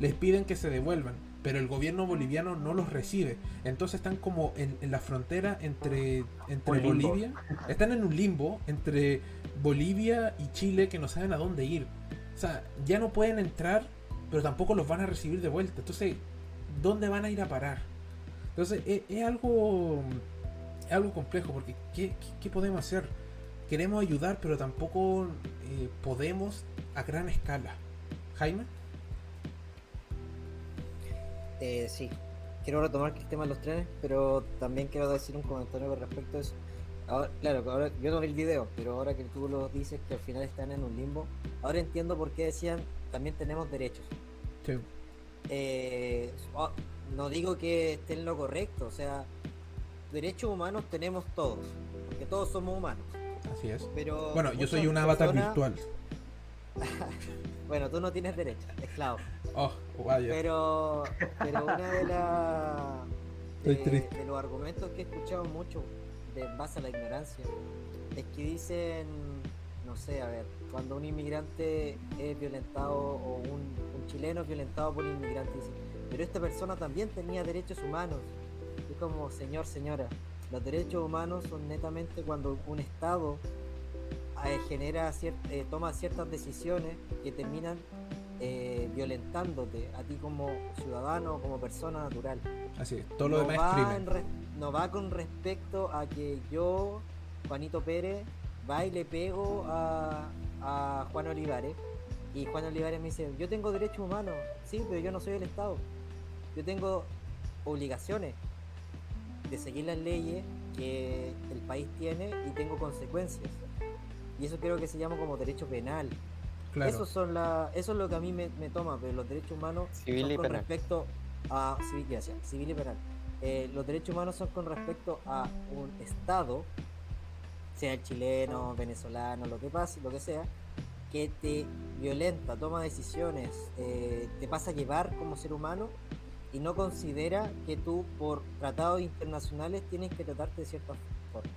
Les piden que se devuelvan pero el gobierno boliviano no los recibe. Entonces están como en, la frontera entre, entre Bolivia, están en un limbo entre Bolivia y Chile que no saben a dónde ir. O sea, ya no pueden entrar, pero tampoco los van a recibir de vuelta. Entonces, ¿dónde van a ir a parar? Entonces, es, algo, algo complejo, porque ¿qué, podemos hacer? Queremos ayudar, pero tampoco eh, podemos a gran escala. Jaime. Eh, sí, quiero retomar el tema de los trenes, pero también quiero decir un comentario con respecto a eso. claro, ahora, yo no vi el video, pero ahora que tú lo dices que al final están en un limbo, ahora entiendo por qué decían también tenemos derechos. Sí. Eh, oh, no digo que estén lo correcto, o sea, derechos humanos tenemos todos, porque todos somos humanos. Así es. Pero bueno, yo soy un avatar virtual. bueno, tú no tienes derecho, esclavo. Oh, pero, pero una de las de, los argumentos que he escuchado mucho de base a la ignorancia es que dicen, no sé, a ver, cuando un inmigrante es violentado o un, chileno es violentado por un inmigrante, pero esta persona también tenía derechos humanos. Es como, señor, señora, los derechos humanos son netamente cuando un Estado eh, genera eh, toma ciertas decisiones que terminan eh, violentándote a ti como ciudadano, como persona natural. Así es, todo lo demás es no va con respecto a que yo, Juanito Pérez, va y le pego a, a Juan Olivares y Juan Olivares me dice, yo tengo derechos humanos, sí, pero yo no soy el Estado. Yo tengo obligaciones de seguir las leyes que el país tiene y tengo consecuencias. Y eso creo que se llama como derecho penal. Eso, son la, eso es lo que a mí me, toma, pero los derechos humanos son con respecto a civil, civil y penal. Eh, los derechos humanos son con respecto a un Estado, sea el chileno, venezolano, lo que pase, lo que sea, que te violenta, toma decisiones, eh, te pasa a llevar como ser humano y no considera que tú por tratados internacionales tienes que tratarte de cierta forma.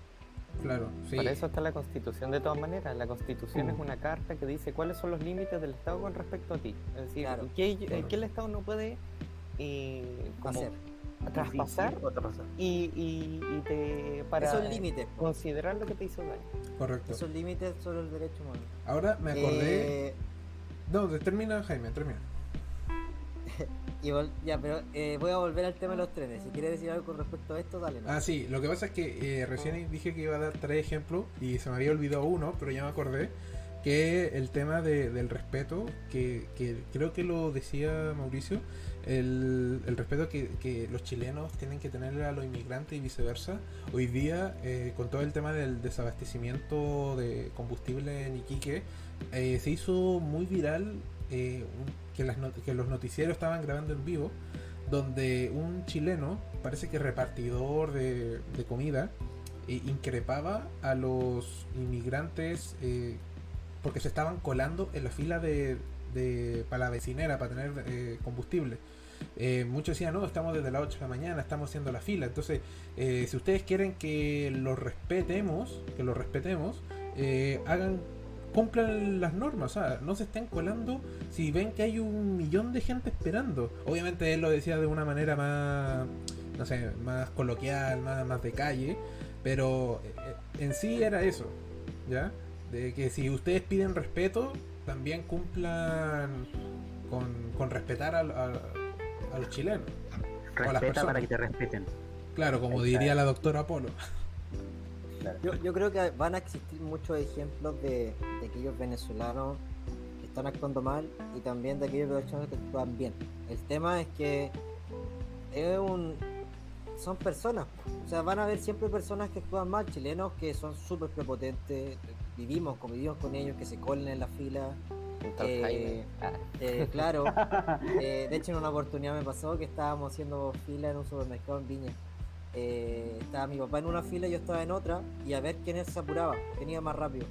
Claro, sí. Para eso está la Constitución de todas maneras. La Constitución es mm. una carta que dice cuáles son los límites del Estado con respecto a ti. Es decir, ¿qué, el Estado no puede eh, hacer? Traspasar y, y, y, te para Esos límites, considerar lo que te hizo daño. Correcto. Esos límites son el derecho humano. Ahora me acordé. Eh... No, termina Jaime, termina. ya, pero eh, voy a volver al tema de los trenes. Si quieres decir algo con respecto a esto, dale. Ah, sí, lo que pasa es que eh, recién dije que iba a dar tres ejemplos y se me había olvidado uno, pero ya me acordé. Que el tema del respeto, que, creo que lo decía Mauricio, el, respeto que, los chilenos tienen que tener a los inmigrantes y viceversa. Hoy día, eh, con todo el tema del desabastecimiento de combustible en Iquique, se hizo muy viral un que, los noticieros estaban grabando en vivo, donde un chileno, parece que repartidor de, comida, eh, increpaba a los inmigrantes eh, porque se estaban colando en la fila de, para la vecinera, para tener eh, combustible. Muchos decían, no, estamos desde las 8 de la mañana, estamos haciendo la fila. Entonces, si ustedes quieren que lo respetemos, que lo respetemos, hagan cumplan las normas, o sea, no se estén colando si ven que hay un millón de gente esperando. Obviamente él lo decía de una manera más, no sé, más coloquial, más, más de calle, pero eh, en sí era eso, ¿ya? De que si ustedes piden respeto, también cumplan con, respetar a, los chilenos. Respeta para que te respeten. Claro, como diría la doctora Polo. Yo, yo, creo que van a existir muchos ejemplos de, de aquellos venezolanos que están actuando mal y también de aquellos venezolanos que actúan bien. El tema es que es un, son personas, o sea, van a haber siempre personas que actúan mal, chilenos que son súper prepotentes, vivimos, convivimos con ellos, que se colen en la fila. Eh, Ah, eh, claro, eh, de hecho en una oportunidad me pasó que estábamos haciendo fila en un supermercado en Viña. Estaba mi papá en una fila y yo estaba en otra y a ver quién se apuraba, quién iba más rápido.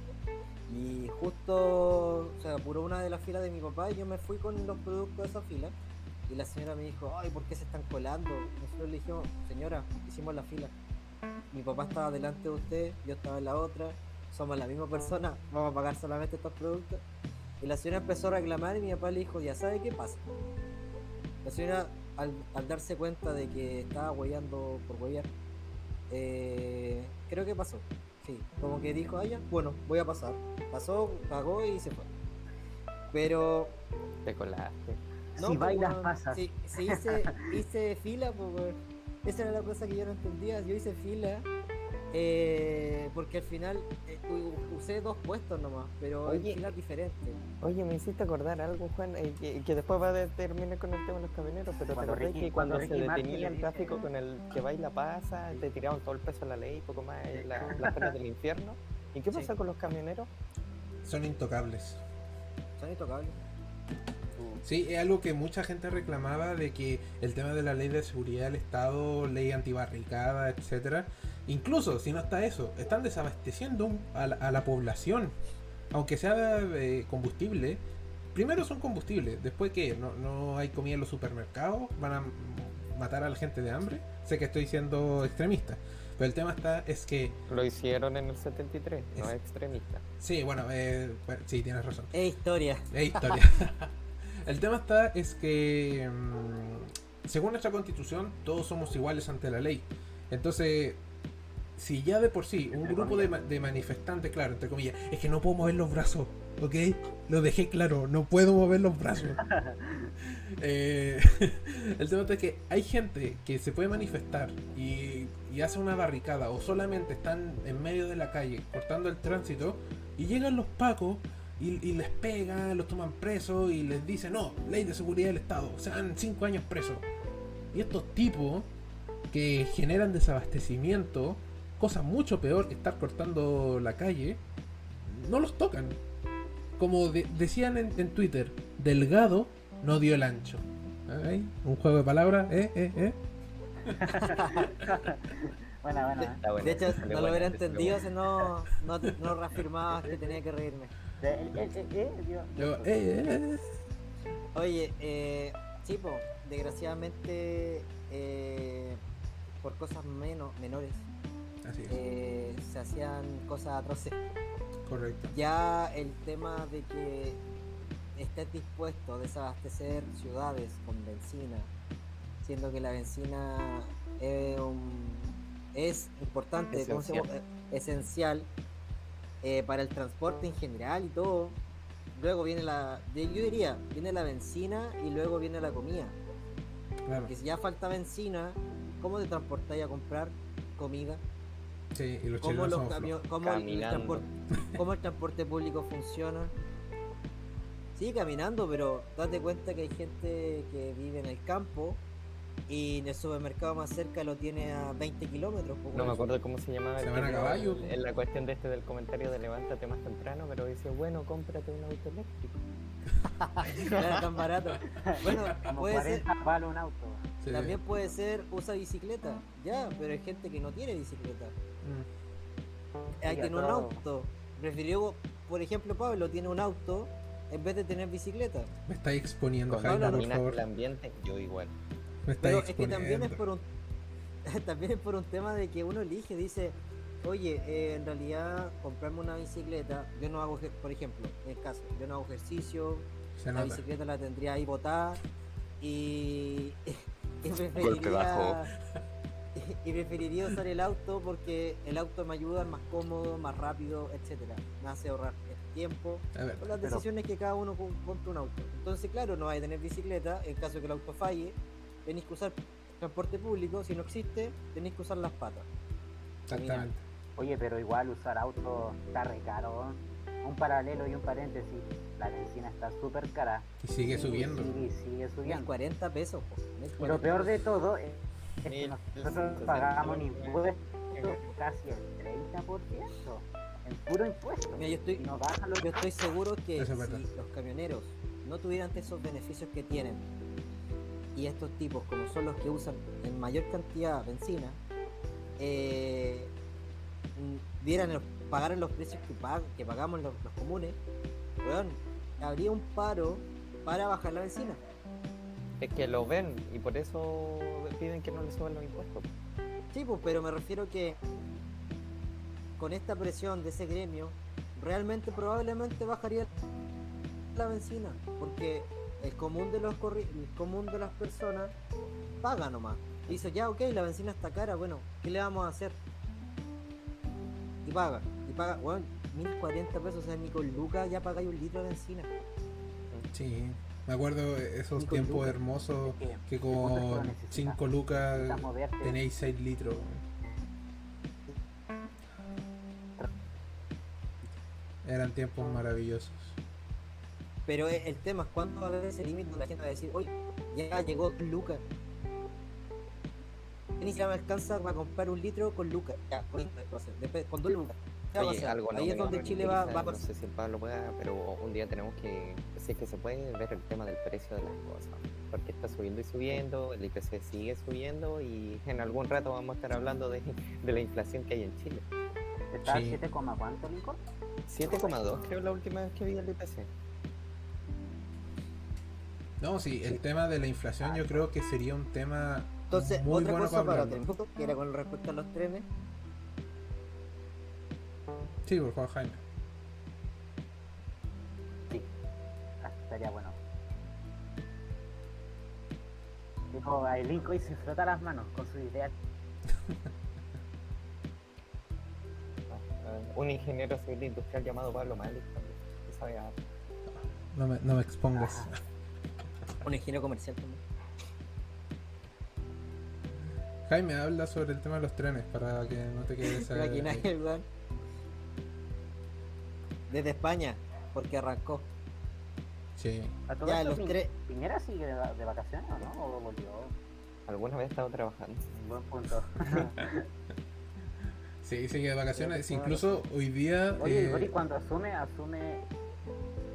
Y justo se apuró una de las filas de mi papá y yo me fui con los productos de esa fila. Y la señora me dijo, ay, ¿por qué se están colando? Nosotros le dijimos, señora, hicimos la fila. Mi papá estaba delante de usted, yo estaba en la otra, somos la misma persona, vamos a pagar solamente estos productos. Y la señora empezó a reclamar y mi papá le dijo, ya sabe qué pasa. La señora, al, al darse cuenta de que estaba hueveando por huevear, eh, creo que pasó. Sí, como que dijo, ah, ya, bueno, voy a pasar. Pasó, pagó y se fue. Pero te colaste. si pues, bailas, pasas. Si, si hice, hice fila, pues. Esa era la cosa que yo no entendía. Yo hice fila eh, porque al final eh, usé dos puestos nomás, pero Oye. en filas diferentes. Oye, me hiciste acordar algo, Juan, eh, que, que después va a terminar con el tema de los camioneros, pero Cuando te acordás que cuando, cuando se detenía el tráfico con el que baila pasa, te tiraban todo el peso a la ley, poco más eh, la- las penas del infierno. ¿Y qué Sí. pasa con los camioneros? Son intocables. Son intocables. Sí, es algo que mucha gente reclamaba de que el tema de la ley de seguridad del Estado, ley antibarricada, etcétera, incluso si no está eso, están desabasteciendo a, la, a la población, aunque sea eh, combustible. Primero son combustibles, después que no, no hay comida en los supermercados, van a matar a la gente de hambre. Sé que estoy siendo extremista, pero el tema está es que Lo hicieron en el 73, no Es- es extremista. sí, bueno, eh, bueno, sí tienes razón. Es historia. Es historia. El tema está es que mm, según nuestra constitución todos somos iguales ante la ley. Entonces, si ya de por sí un grupo de, de manifestantes, claro, entre comillas, es que no puedo mover los brazos, ¿ok? Lo dejé claro, no puedo mover los brazos. Eh, el tema es que hay gente que se puede manifestar y, y hace una barricada o solamente están en medio de la calle cortando el tránsito y llegan los pacos y, y les pegan, los toman presos y les dicen, no, ley de seguridad del Estado, sean cinco años presos. Y estos tipos que generan desabastecimiento, cosa mucho peor que estar cortando la calle, no los tocan. Como de- decían en, en Twitter, Delgado no dio el ancho. Ay, Un juego de palabras, ¿eh? ¿eh? ¿eh? Buena, buena. ¿eh? Está buena, de hecho, no lo hubiera entendido si no, no, no reafirmabas que tenía que reírme. Oye, eh, chipo, desgraciadamente, eh, por cosas menos, menores, Así es, eh, se hacían cosas atroces. correcto. Ya el tema de que estés dispuesto a desabastecer ciudades con benzina, siendo que la benzina es, un- es importante, ¿cómo se llama? Esencial. Eh, esencial eh, para el transporte en general y todo. Luego viene la, yo diría, viene la benzina y luego viene la comida. Claro. Porque si ya falta benzina, ¿cómo te transportáis a comprar comida? Sí, y los ¿Cómo, los el transporte, cómo el transporte público funciona? Sí, caminando, pero date cuenta que hay gente que vive en el campo y en el supermercado más cerca lo tiene a 20 kilómetros. po, No me acuerdo cómo se llamaba. Se el van a caballo. En, en la cuestión de este del comentario de levántate más temprano, pero dice, bueno, cómprate un auto eléctrico. No era tan barato. Bueno, Como puede ser, 40 palos un auto. Sí. también puede ser usa bicicleta, ya, pero hay gente que no tiene bicicleta. Mm, Hay que tener un auto. Prefirió, por ejemplo, Pablo tiene un auto en vez de tener bicicleta. Me estáis exponiendo, Cuando Jaime, por favor. el ambiente, yo igual. Me estáis Pero es que también es por un también es por un tema de que uno elige, dice, oye, eh, en realidad comprarme una bicicleta, yo no hago, por ejemplo, en el caso, yo no hago ejercicio, Se la nota. bicicleta la tendría ahí botada y, y Golpe preferiría bajo. y preferiría usar el auto porque el auto me ayuda, es más cómodo, más rápido, etcétera, me hace ahorrar tiempo, ver, son las Pero- decisiones que cada uno com- compra un auto. Entonces, claro, no vais a tener bicicleta en caso de que el auto falle. Tenéis que usar transporte público. Si no existe, tenéis que usar las patas. exactamente. Oye, pero igual usar auto está re caro. Un paralelo y un paréntesis. La benzina está súper cara. Y sigue subiendo. Y sigue subiendo. 40 pesos. Y lo peor de todo es Mil nosotros pagamos veinte impuestos casi el 30% en puro impuesto. Mira, yo estoy, no yo estoy seguro que es si los camioneros no tuvieran esos beneficios que tienen y estos tipos como son los que usan en mayor cantidad benzina eh, los, pagaran los precios que, pag- que pagamos los, los comunes weón, habría un paro para bajar la benzina. Es que lo ven y por eso piden que no le suban los impuestos. Sí, pues, pero me refiero que con esta presión de ese gremio, realmente probablemente bajaría la benzina, porque el común de los corri- el común de las personas paga nomás. Dice, ya, ok, la benzina está cara, bueno, ¿qué le vamos a hacer? Y paga, y paga, bueno, 1040 pesos, o sea, ni con lucas ya pagáis un litro de benzina. Sí. Me acuerdo esos Ni con tiempos hermosos que- que ¿cuánto es que lo con necesitas? 5 lucas tenéis 6 litros. Eran tiempos maravillosos. Pero e- el tema es cuándo va a haber ese límite donde la gente va a decir, oye, ya llegó lucas. Ni siquiera me alcanza para comprar un litro con lucas. Ya, con, después, con dos lucas. ¿Qué va a Oye, pasar? algo no Ahí es donde Chile va, va a No sé si el Pablo pueda, pero un día tenemos que, si es que se puede, ver el tema del precio de las cosas. Porque está subiendo y subiendo, el IPC sigue subiendo y en algún rato vamos a estar hablando de, de la inflación que hay en Chile. ¿Está Sí. 7, cuánto, Nico? 7,2 creo la última vez que vi el IPC. No, sí, el tema de la inflación yo creo que sería un tema Entonces, muy otra bueno cosa para tener que era con respecto a los trenes. Sí, por favor, Jaime. Sí. Ah, estaría bueno. Dijo a y se frota las manos con su idea. Ah, Un ingeniero civil industrial llamado Pablo Malik también, que sabe a- No me, no me expongas. Un ingeniero comercial también. Jaime, habla sobre el tema de los trenes para que no te quedes ¿Te Desde España, porque arrancó. Sí. A todo Ya, esto, los tres. ¿Piñera sigue de, de vacaciones o no? ¿O volvió? alguna vez he estado trabajando. Un buen punto. Sí, sigue de vacaciones. Sí, Incluso hoy día Oye, eh, Boris cuando asume, asume.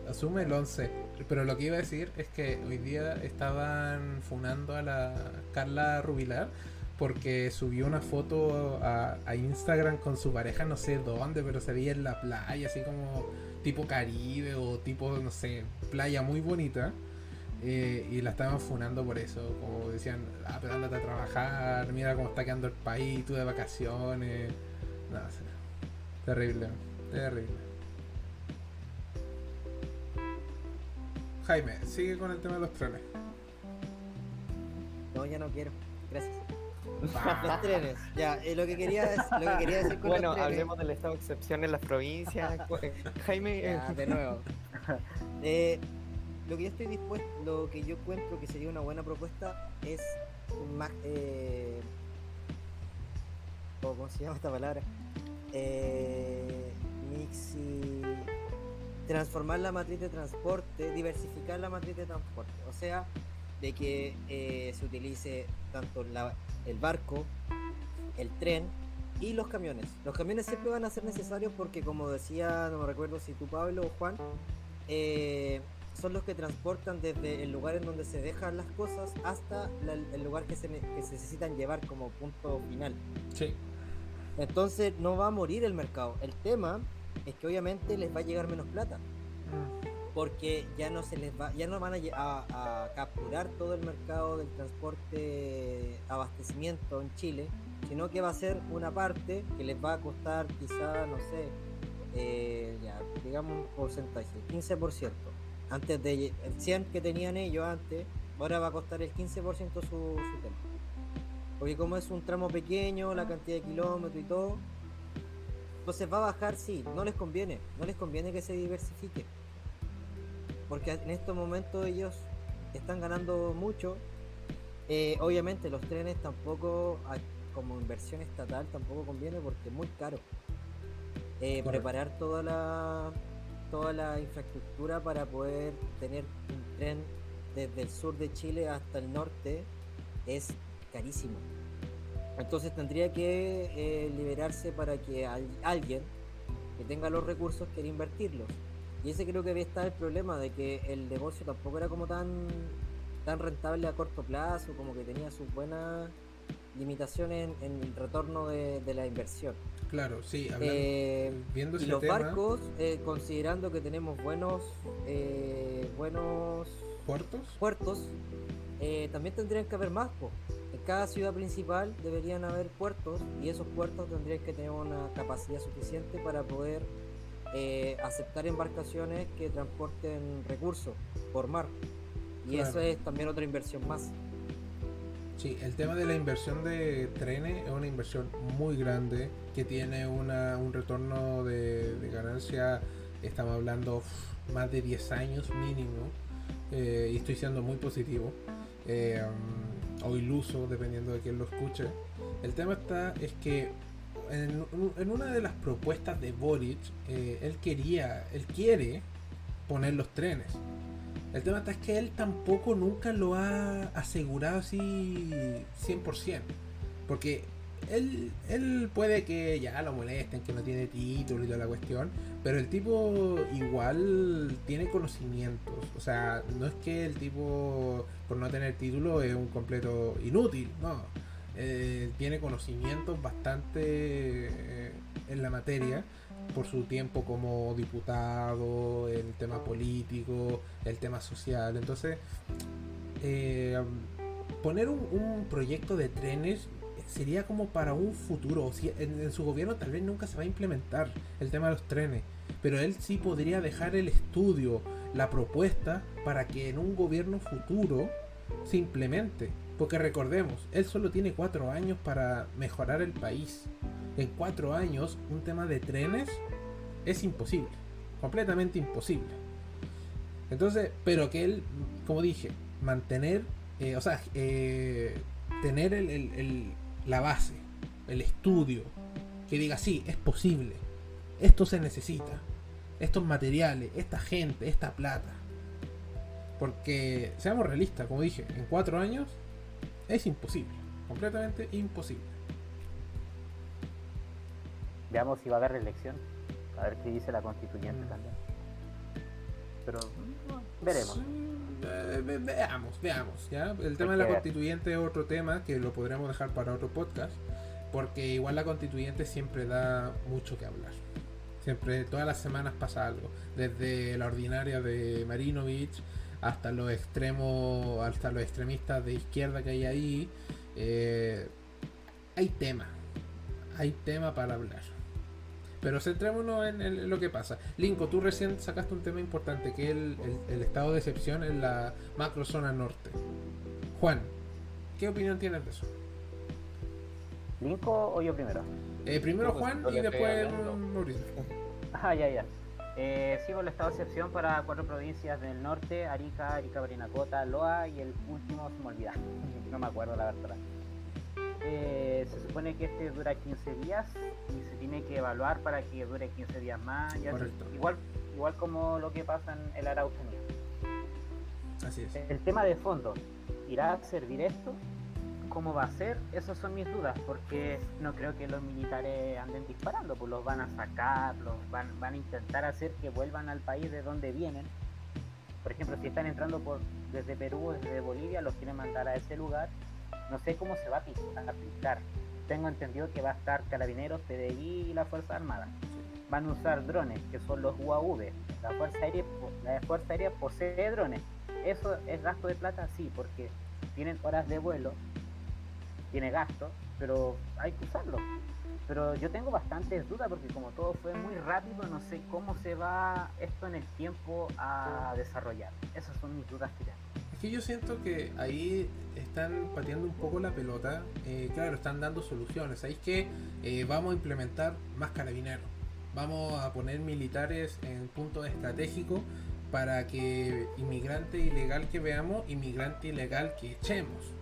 asume el 11. Pero lo que iba a decir es que hoy día estaban funando a la Carla Rubilar porque subió una foto a, Instagram con su pareja, no sé dónde, pero se veía en la playa, así como tipo Caribe o tipo, no sé, playa muy bonita. eh, y la estaban funando por eso, como decían, ah, pero ándate a trabajar, mira cómo está quedando el país, tú de vacaciones. No, sé. terrible, terrible. Jaime, sigue con el tema de los trenes. No, ya no quiero. Gracias. Los trenes. Ya, eh, lo, que quería, es- lo que quería decir con Bueno, los trenes. hablemos del estado de excepción en las provincias. Cu- Jaime, eh, Ya, de nuevo. Eh, lo que yo estoy dispuesto, lo que yo encuentro que sería una buena propuesta es más, eh, o ¿cómo se llama esta palabra? Eh, mixi, transformar la matriz de transporte, diversificar la matriz de transporte, o sea, de que eh, se utilice tanto la- el barco, el tren y los camiones. Los camiones siempre van a ser necesarios porque, como decía, no me recuerdo si tú, Pablo o Juan, eh, son los que transportan desde el lugar en donde se dejan las cosas hasta la- el lugar que se, ne- que se necesitan llevar como punto final. Sí. Entonces no va a morir el mercado. El tema es que obviamente les va a llegar menos plata porque ya no se les va, ya no van a, capturar todo el mercado del transporte abastecimiento en Chile, sino que va a ser una parte que les va a costar quizá, no sé, eh, digamos un porcentaje, 15%. Antes de el 100 que tenían ellos antes, ahora va a costar el 15% su, su tema. Porque como es un tramo pequeño, la cantidad de kilómetros y todo, entonces va a bajar, sí, no les conviene, no les conviene que se diversifique porque en estos momentos ellos están ganando mucho. Eh, obviamente los trenes tampoco, como inversión estatal tampoco conviene porque es muy caro. Eh, preparar toda la toda la infraestructura para poder tener un tren desde el sur de Chile hasta el norte es carísimo. Entonces tendría que eh, liberarse para que alguien que tenga los recursos quiera invertirlos. Y ese creo que había estado el problema de que el negocio tampoco era como tan, tan rentable a corto plazo, como que tenía sus buenas limitaciones en, el retorno de, la inversión. Claro, sí, hablando, eh, viendo y los barcos, eh, considerando que tenemos buenos, buenos puertos, puertos también tendrían que haber más. pues cada ciudad principal deberían haber puertos y esos puertos tendrían que tener una capacidad suficiente para poder eh, aceptar embarcaciones que transporten recursos por mar. Y eso es también otra inversión más. Sí, el tema de la inversión de trenes es una inversión muy grande que tiene una, un retorno de, ganancia, estamos hablando más de 10 años mínimo, eh, y estoy siendo muy positivo. Eh, o iluso, dependiendo de quién lo escuche. El tema está es que en, una de las propuestas de Boric, eh, él quería, él quiere poner los trenes. El tema está es que él tampoco nunca lo ha asegurado así 100%. Porque él, él puede que ya lo molesten, que no tiene título y toda la cuestión, pero el tipo igual tiene conocimientos. O sea, no es que el tipo, por no tener título, es un completo inútil, no. Eh, tiene conocimientos bastante eh, en la materia por su tiempo como diputado, el tema político, el tema social. Entonces, eh, poner un proyecto de trenes sería como para un futuro. En, en, su gobierno tal vez nunca se va a implementar el tema de los trenes, pero él sí podría dejar el estudio, la propuesta, para que en un gobierno futuro se implemente. Porque recordemos, él solo tiene cuatro años para mejorar el país. En cuatro años, un tema de trenes es imposible, completamente imposible. Entonces, pero que él, como dije, mantener, eh, o sea, eh, tener el la base, el estudio, que diga, sí, es posible, esto se necesita, estos materiales, esta gente, esta plata. Porque, seamos realistas, como dije, en cuatro años es imposible, completamente imposible. Veamos si va a haber reelección, a ver qué dice la constituyente mm. también. Pero veremos. veamos, veamos. ¿ya? El tema de la constituyente es otro tema que lo podremos dejar para otro podcast. Porque igual la constituyente siempre da mucho que hablar. Siempre, todas las semanas pasa algo. Desde la ordinaria de Marinovich hasta los extremos, hasta los extremistas de izquierda que hay ahí. Eh, hay tema. Hay tema para hablar. Pero centrémonos en, lo que pasa. Linko, tú recién sacaste un tema importante, que es el, estado de excepción en la macro zona norte. Juan, ¿qué opinión tienes de eso? ¿Linko o yo primero? Eh, primero Juan y después Mauricio. Ah, ya, ya. Eh, sigo el estado de excepción para cuatro provincias del norte, Arica, Arica, Barinacota, Loa y el último se me olvida. No me acuerdo la verdad. Eh, se supone que este dura 15 días y se tiene que evaluar para que dure 15 días más. igual, igual como lo que pasa en el Araucanía. Así es. El tema de fondo, ¿irá a servir esto? ¿Cómo va a ser? Esas son mis dudas, porque no creo que los militares anden disparando, pues los van a sacar, los van, van a intentar hacer que vuelvan al país de donde vienen. Por ejemplo, si están entrando por, desde Perú desde Bolivia, los quieren mandar a ese lugar no sé cómo se va a aplicar. Tengo entendido que va a estar Carabineros, PDI y la Fuerza Armada. Van a usar drones, que son los UAV. La Fuerza Aérea, la Fuerza Aérea posee drones. ¿Eso es gasto de plata? Sí, porque tienen horas de vuelo, tiene gasto, pero hay que usarlo. Pero yo tengo bastantes dudas porque como todo fue muy rápido, no sé cómo se va esto en el tiempo a desarrollar. Esas son mis dudas que tengo. Es que yo siento que ahí están pateando un poco la pelota. Eh, claro, están dando soluciones. Ahí es que eh, vamos a implementar más carabineros. Vamos a poner militares en puntos estratégicos para que inmigrante ilegal que veamos, inmigrante ilegal que echemos.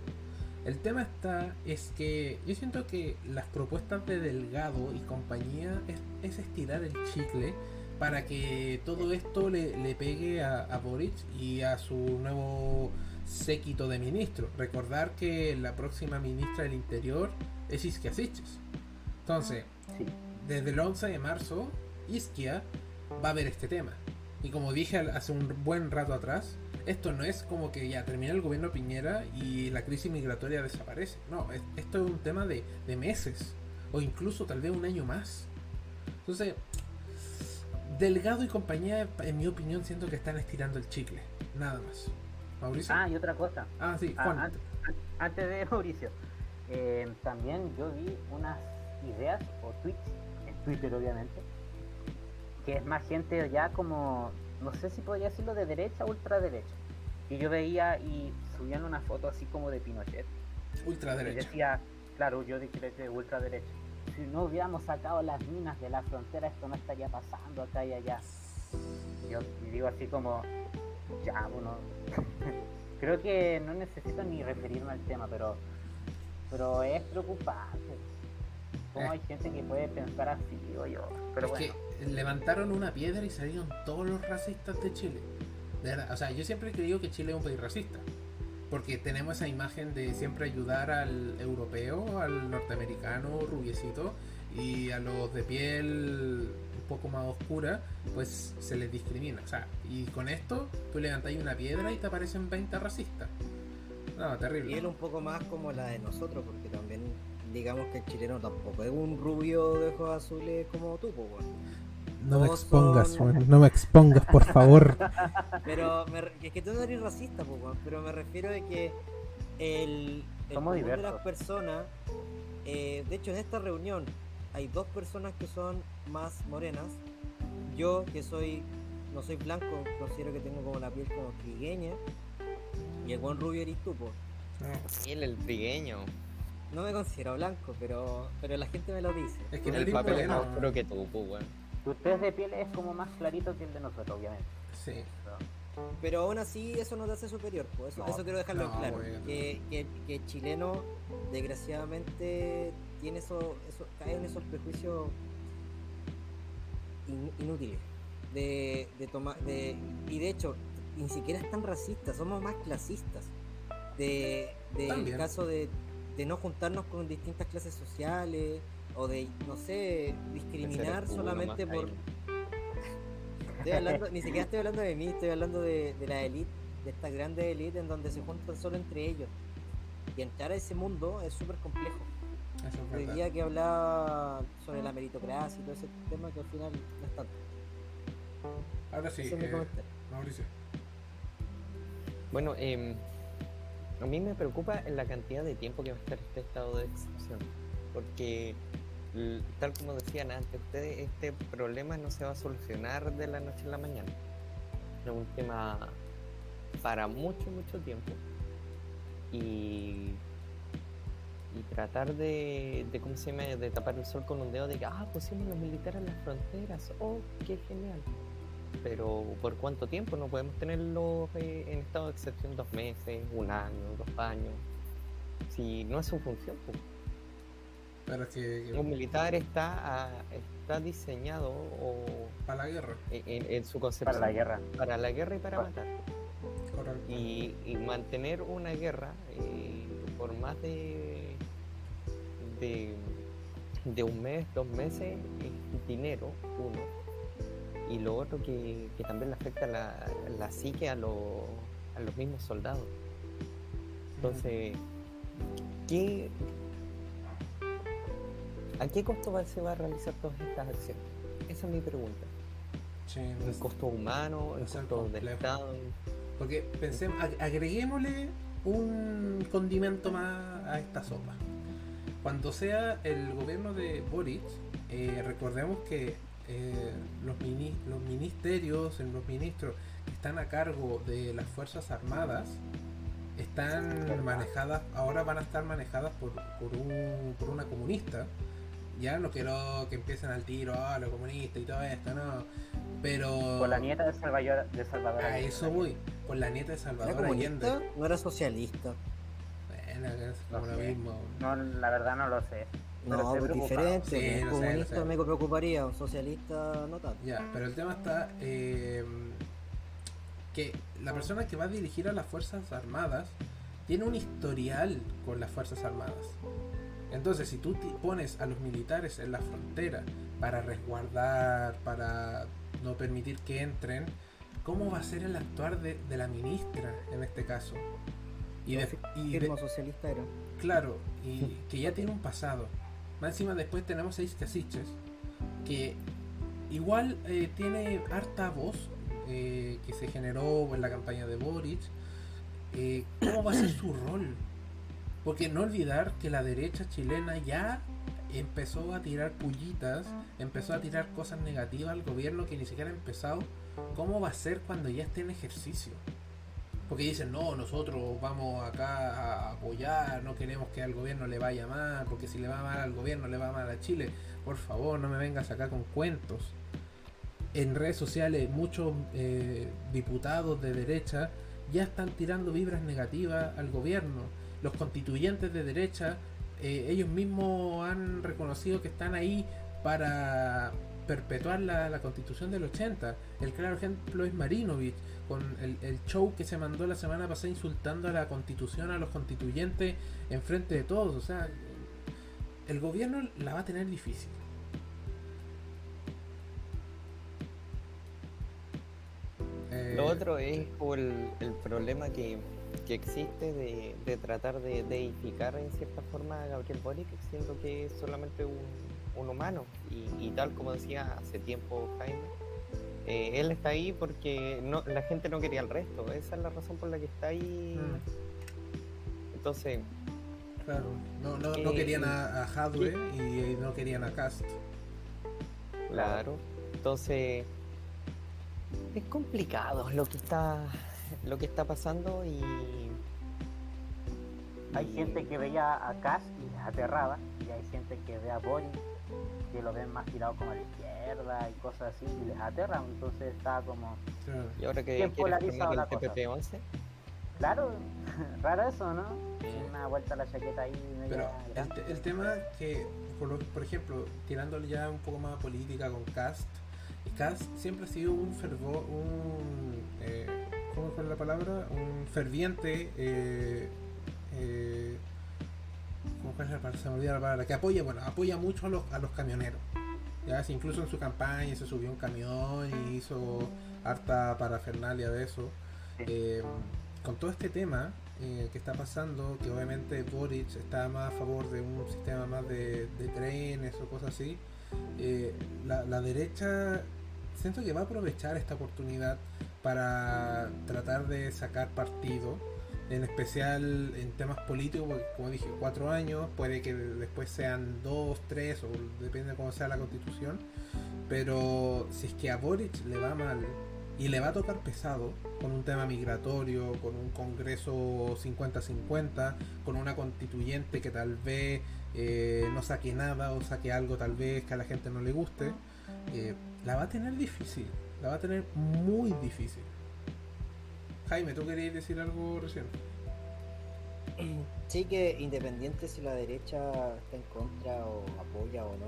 El tema está, es que yo siento que las propuestas de Delgado y compañía es, estirar el chicle para que todo esto le, pegue a, a, Boric y a su nuevo séquito de ministros. Recordar que la próxima ministra del Interior es Isquia Siches. Entonces, desde el 11 de marzo, Isquia va a ver este tema. Y como dije hace un buen rato atrás, esto no es como que ya termina el gobierno Piñera y la crisis migratoria desaparece. No, esto es un tema de, meses o incluso tal vez un año más. Entonces, Delgado y compañía, en mi opinión, siento que están estirando el chicle. Nada más. Mauricio. Ah, y otra cosa. Ah, sí, ah, Juan. antes de Mauricio, eh, también yo vi unas ideas o tweets, en Twitter obviamente, que es más gente ya como no sé si podría decirlo de derecha o ultraderecha. Y yo veía y subían una foto así como de Pinochet. Ultraderecha. Y decía, claro, yo dije de ultraderecha. Si no hubiéramos sacado las minas de la frontera, esto no estaría pasando acá y allá. Yo digo así como, ya, bueno, creo que no necesito ni referirme al tema, pero, pero es preocupante. ¿Cómo hay gente que puede pensar así, digo yo? Pero bueno levantaron una piedra y salieron todos los racistas de Chile. o sea, yo siempre he creído que Chile es un país racista. Porque tenemos esa imagen de siempre ayudar al europeo, al norteamericano rubiecito y a los de piel un poco más oscura, pues se les discrimina. O sea, y con esto tú levantáis una piedra y te aparecen 20 racistas. No, terrible. Él un poco más como la de nosotros, porque también digamos que el chileno tampoco es un rubio de ojos azules como tú, pues, no me expongas, no me expongas, por favor. pero es que tú no eres racista, pues, pero me refiero a que el, el de las personas, eh, de hecho en esta reunión hay dos personas que son más morenas. Yo que soy, no soy blanco, considero que tengo como la piel como trigueña. Y el buen rubio eres tú, el trigueño. No me considero blanco, pero pero la gente me lo dice. Es que el papel es más oscuro que tú, pues, tu test de piel es como más clarito que el de nosotros, obviamente. Sí. Pero aún así eso no te hace superior, pues eso, quiero dejarlo claro. Que, que, chileno, desgraciadamente, tiene eso, eso, cae en esos prejuicios inútiles. De, de tomar, de, y de hecho, ni siquiera es tan racista, somos más clasistas. De, de caso de, de no juntarnos con distintas clases sociales, o de, no sé, discriminar solamente por... Estoy hablando, ni siquiera estoy hablando de mí, estoy hablando de, la élite, de esta grande élite en donde se juntan solo entre ellos. Y entrar a ese mundo es súper complejo. El día que hablaba sobre la meritocracia y todo ese tema que al final no es tanto. Ahora sí, eh, Mauricio. Bueno, eh, a mí me preocupa la cantidad de tiempo que va a estar este estado de excepción. Porque tal como decían antes ustedes, este problema no se va a solucionar de la noche a la mañana. Es un tema para mucho, mucho tiempo. Y, y tratar de, de, ¿cómo se llama? de tapar el sol con un dedo de que, ah, pusimos los militares en las fronteras, oh, qué genial. Pero ¿por cuánto tiempo? No podemos tenerlos eh, en estado de excepción dos meses, un año, dos años. Si no es su función, pues que, Un militar está, está diseñado o, para la guerra. En, su concepción. Para la guerra. Para la guerra y para matar. Y, mantener una guerra eh, por más de, de, un mes, dos meses, es dinero, uno. Y lo otro que, también le afecta la, la psique a, a los mismos soldados. Entonces, ¿qué, ¿A qué costo se va a realizar todas estas acciones? Esa es mi pregunta. Sí, ¿El costo humano? ¿El costo del Estado? Porque pensemos, agreguémosle un condimento más a esta sopa. Cuando sea el gobierno de Boric, eh, recordemos que eh, los, los ministerios, los ministros que están a cargo de las Fuerzas Armadas, están manejadas, ahora van a estar manejadas por, por, un, por una comunista ya no quiero que empiecen al tiro, a los comunistas y todo esto, no. Pero. Por la nieta de Salvador, de Salvador A eso voy. Por la nieta de Salvador Allende. No era socialista. buena, es como lo mismo. No, la verdad no lo sé. No, es diferente. Sí, un comunista me preocuparía, un socialista no tanto. Ya, pero el tema está eh, que la persona que va a dirigir a las Fuerzas Armadas tiene un historial con las Fuerzas Armadas. Entonces, si tú pones a los militares en la frontera para resguardar, para no permitir que entren, ¿cómo va a ser el actuar de, la ministra en este caso? Y, de, y socialista era. Claro, y que ya tiene un pasado. Más encima después tenemos a Casiches, que igual eh, tiene harta voz eh, que se generó en la campaña de Boric. Eh, ¿Cómo va a ser su rol? Porque no olvidar que la derecha chilena ya empezó a tirar pullitas, empezó a tirar cosas negativas al gobierno que ni siquiera ha empezado. ¿Cómo va a ser cuando ya esté en ejercicio? Porque dicen, no, nosotros vamos acá a apoyar, no queremos que al gobierno le vaya mal, porque si le va mal al gobierno, le va mal a Chile. Por favor, no me vengas acá con cuentos. En redes sociales, muchos eh, diputados de derecha ya están tirando vibras negativas al gobierno. Los constituyentes de derecha, eh, ellos mismos han reconocido que están ahí para perpetuar la, la constitución del 80. El claro ejemplo es Marinovich con el, show que se mandó la semana pasada insultando a la constitución, a los constituyentes en frente de todos. O sea, el gobierno la va a tener difícil. Lo eh, otro es el, el problema que, existe de, tratar de deificar en cierta forma a Gabriel Boric, siendo que es solamente un, un humano. Y, y, tal como decía hace tiempo Jaime, eh, él está ahí porque no, la gente no quería al resto. Esa es la razón por la que está ahí. Mm. Entonces. Claro, no, no, no querían a, a y no querían a Cast. Claro, entonces. Es complicado lo que está lo que está pasando y hay gente que veía a Cast y les aterraba y hay gente que ve a Boris que lo ven más tirado como a la izquierda y cosas así y les aterra, entonces está como y ahora que polarizado la cosa. 11 Claro, raro eso, ¿no? Una vuelta a la chaqueta ahí Pero el, tema que, por, ejemplo, tirándole ya un poco más a política con Cast, Cast siempre ha sido un fervor, un eh, ¿cómo fue la palabra? Un ferviente eh, eh, se me olvida la palabra, que apoya, bueno, apoya mucho a los, a los camioneros. Ya, incluso en su campaña se subió un camión y hizo harta parafernalia de eso. Eh, con todo este tema eh, que está pasando, que obviamente Boric está más a favor de un sistema más de, trenes o cosas así, eh, la, la derecha siento que va a aprovechar esta oportunidad para tratar de sacar partido en especial en temas políticos, porque como dije, cuatro años, puede que después sean dos, tres, o depende de cómo sea la constitución, pero si es que a Boric le va mal y le va a tocar pesado con un tema migratorio, con un Congreso 50-50, con una constituyente que tal vez eh, no saque nada o saque algo tal vez que a la gente no le guste, eh, la va a tener difícil, la va a tener muy difícil. Jaime, ¿tú querías decir algo recién? Sí, que independiente si la derecha está en contra o apoya o no,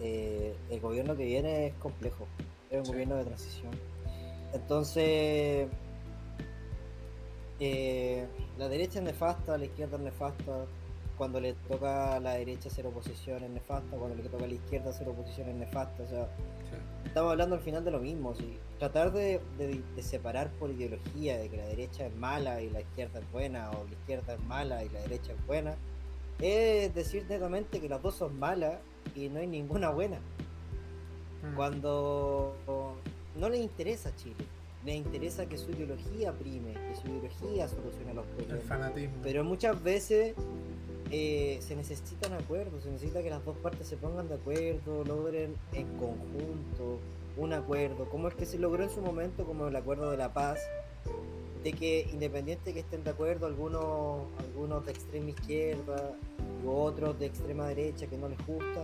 eh, el gobierno que viene es complejo, es un gobierno de transición. Entonces, eh, la derecha es nefasta, la izquierda es nefasta, cuando le toca a la derecha hacer oposición es nefasta, cuando le toca a la izquierda hacer oposición es nefasta, o sea, estamos hablando al final de lo mismo. ¿sí? Tratar de, separar por ideología de que la derecha es mala y la izquierda es buena, o la izquierda es mala y la derecha es buena, es decir netamente que las dos son malas y no hay ninguna buena. Mm. Cuando no les interesa Chile, les interesa que su ideología prime, que su ideología solucione los problemas. Pero muchas veces eh, se necesitan acuerdos, se necesita que las dos partes se pongan de acuerdo, logren en conjunto un acuerdo, como el que se logró en su momento, como el acuerdo de la paz, de que independiente que estén de acuerdo algunos, algunos de extrema izquierda u otros de extrema derecha que no les gusta,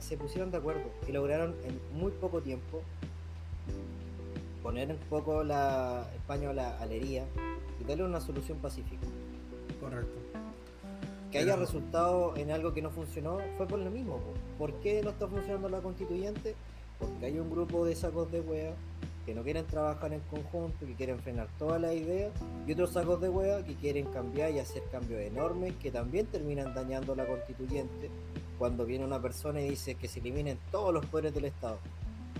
se pusieron de acuerdo y lograron en muy poco tiempo poner un poco la España a la alería y darle una solución pacífica. Correcto. Que haya resultado en algo que no funcionó fue por lo mismo. ¿Por qué no está funcionando la constituyente? Porque hay un grupo de sacos de wea que no quieren trabajar en conjunto, que quieren frenar todas las ideas, y otros sacos de wea que quieren cambiar y hacer cambios enormes que también terminan dañando la constituyente cuando viene una persona y dice que se eliminen todos los poderes del Estado.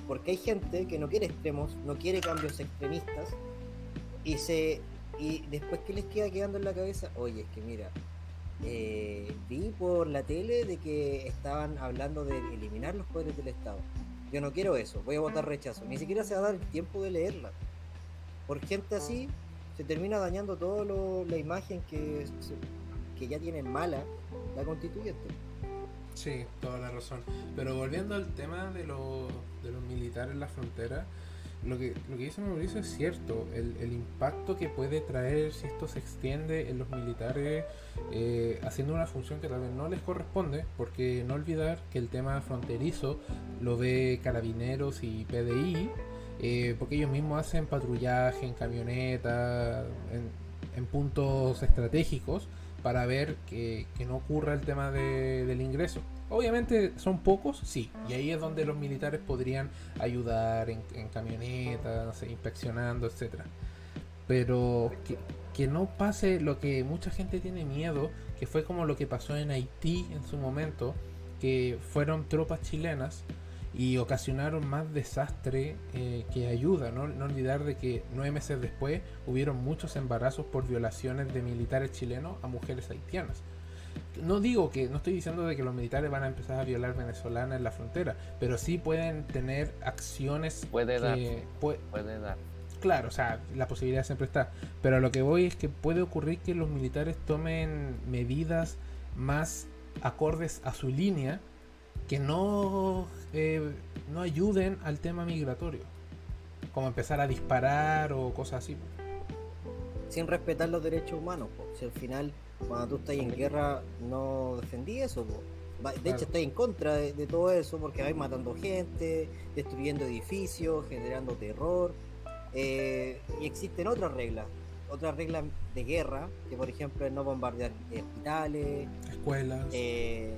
Porque hay gente que no quiere extremos, no quiere cambios extremistas, y se y después que les queda quedando en la cabeza, oye, es que mira, eh, vi por la tele de que estaban hablando de eliminar los poderes del Estado. Yo no quiero eso, voy a votar rechazo. Ni siquiera se va a dar el tiempo de leerla. Por gente así, se termina dañando toda la imagen que, que ya tienen mala la constituyente. Sí, toda la razón. Pero volviendo al tema de, de los militares en la frontera, lo que, lo que dice Mauricio es cierto, el, el, impacto que puede traer si esto se extiende en los militares eh, haciendo una función que tal vez no les corresponde, porque no olvidar que el tema fronterizo lo ve carabineros y PDI, eh, porque ellos mismos hacen patrullaje en camioneta, en, en puntos estratégicos, para ver que, que no ocurra el tema de, del ingreso. Obviamente son pocos, sí, y ahí es donde los militares podrían ayudar en, camionetas, inspeccionando, etcétera. Pero que, no pase lo que mucha gente tiene miedo, que fue como lo que pasó en Haití en su momento, que fueron tropas chilenas y ocasionaron más desastre eh, que ayuda. ¿no? no olvidar de que nueve meses después hubieron muchos embarazos por violaciones de militares chilenos a mujeres haitianas no digo que, no estoy diciendo de que los militares van a empezar a violar venezolanas en la frontera, pero sí pueden tener acciones puede dar, puede, dar. Claro, o sea, la posibilidad siempre está. Pero lo que voy es que puede ocurrir que los militares tomen medidas más acordes a su línea que no, eh, no ayuden al tema migratorio. Como empezar a disparar o cosas así. Sin respetar los derechos humanos, si al final cuando tú estás en guerra no defendí eso. De hecho, estás en contra de, todo eso porque vais matando gente, destruyendo edificios, generando terror. Eh, y existen otras reglas, otras reglas de guerra, que por ejemplo es no bombardear hospitales, escuelas. Eh,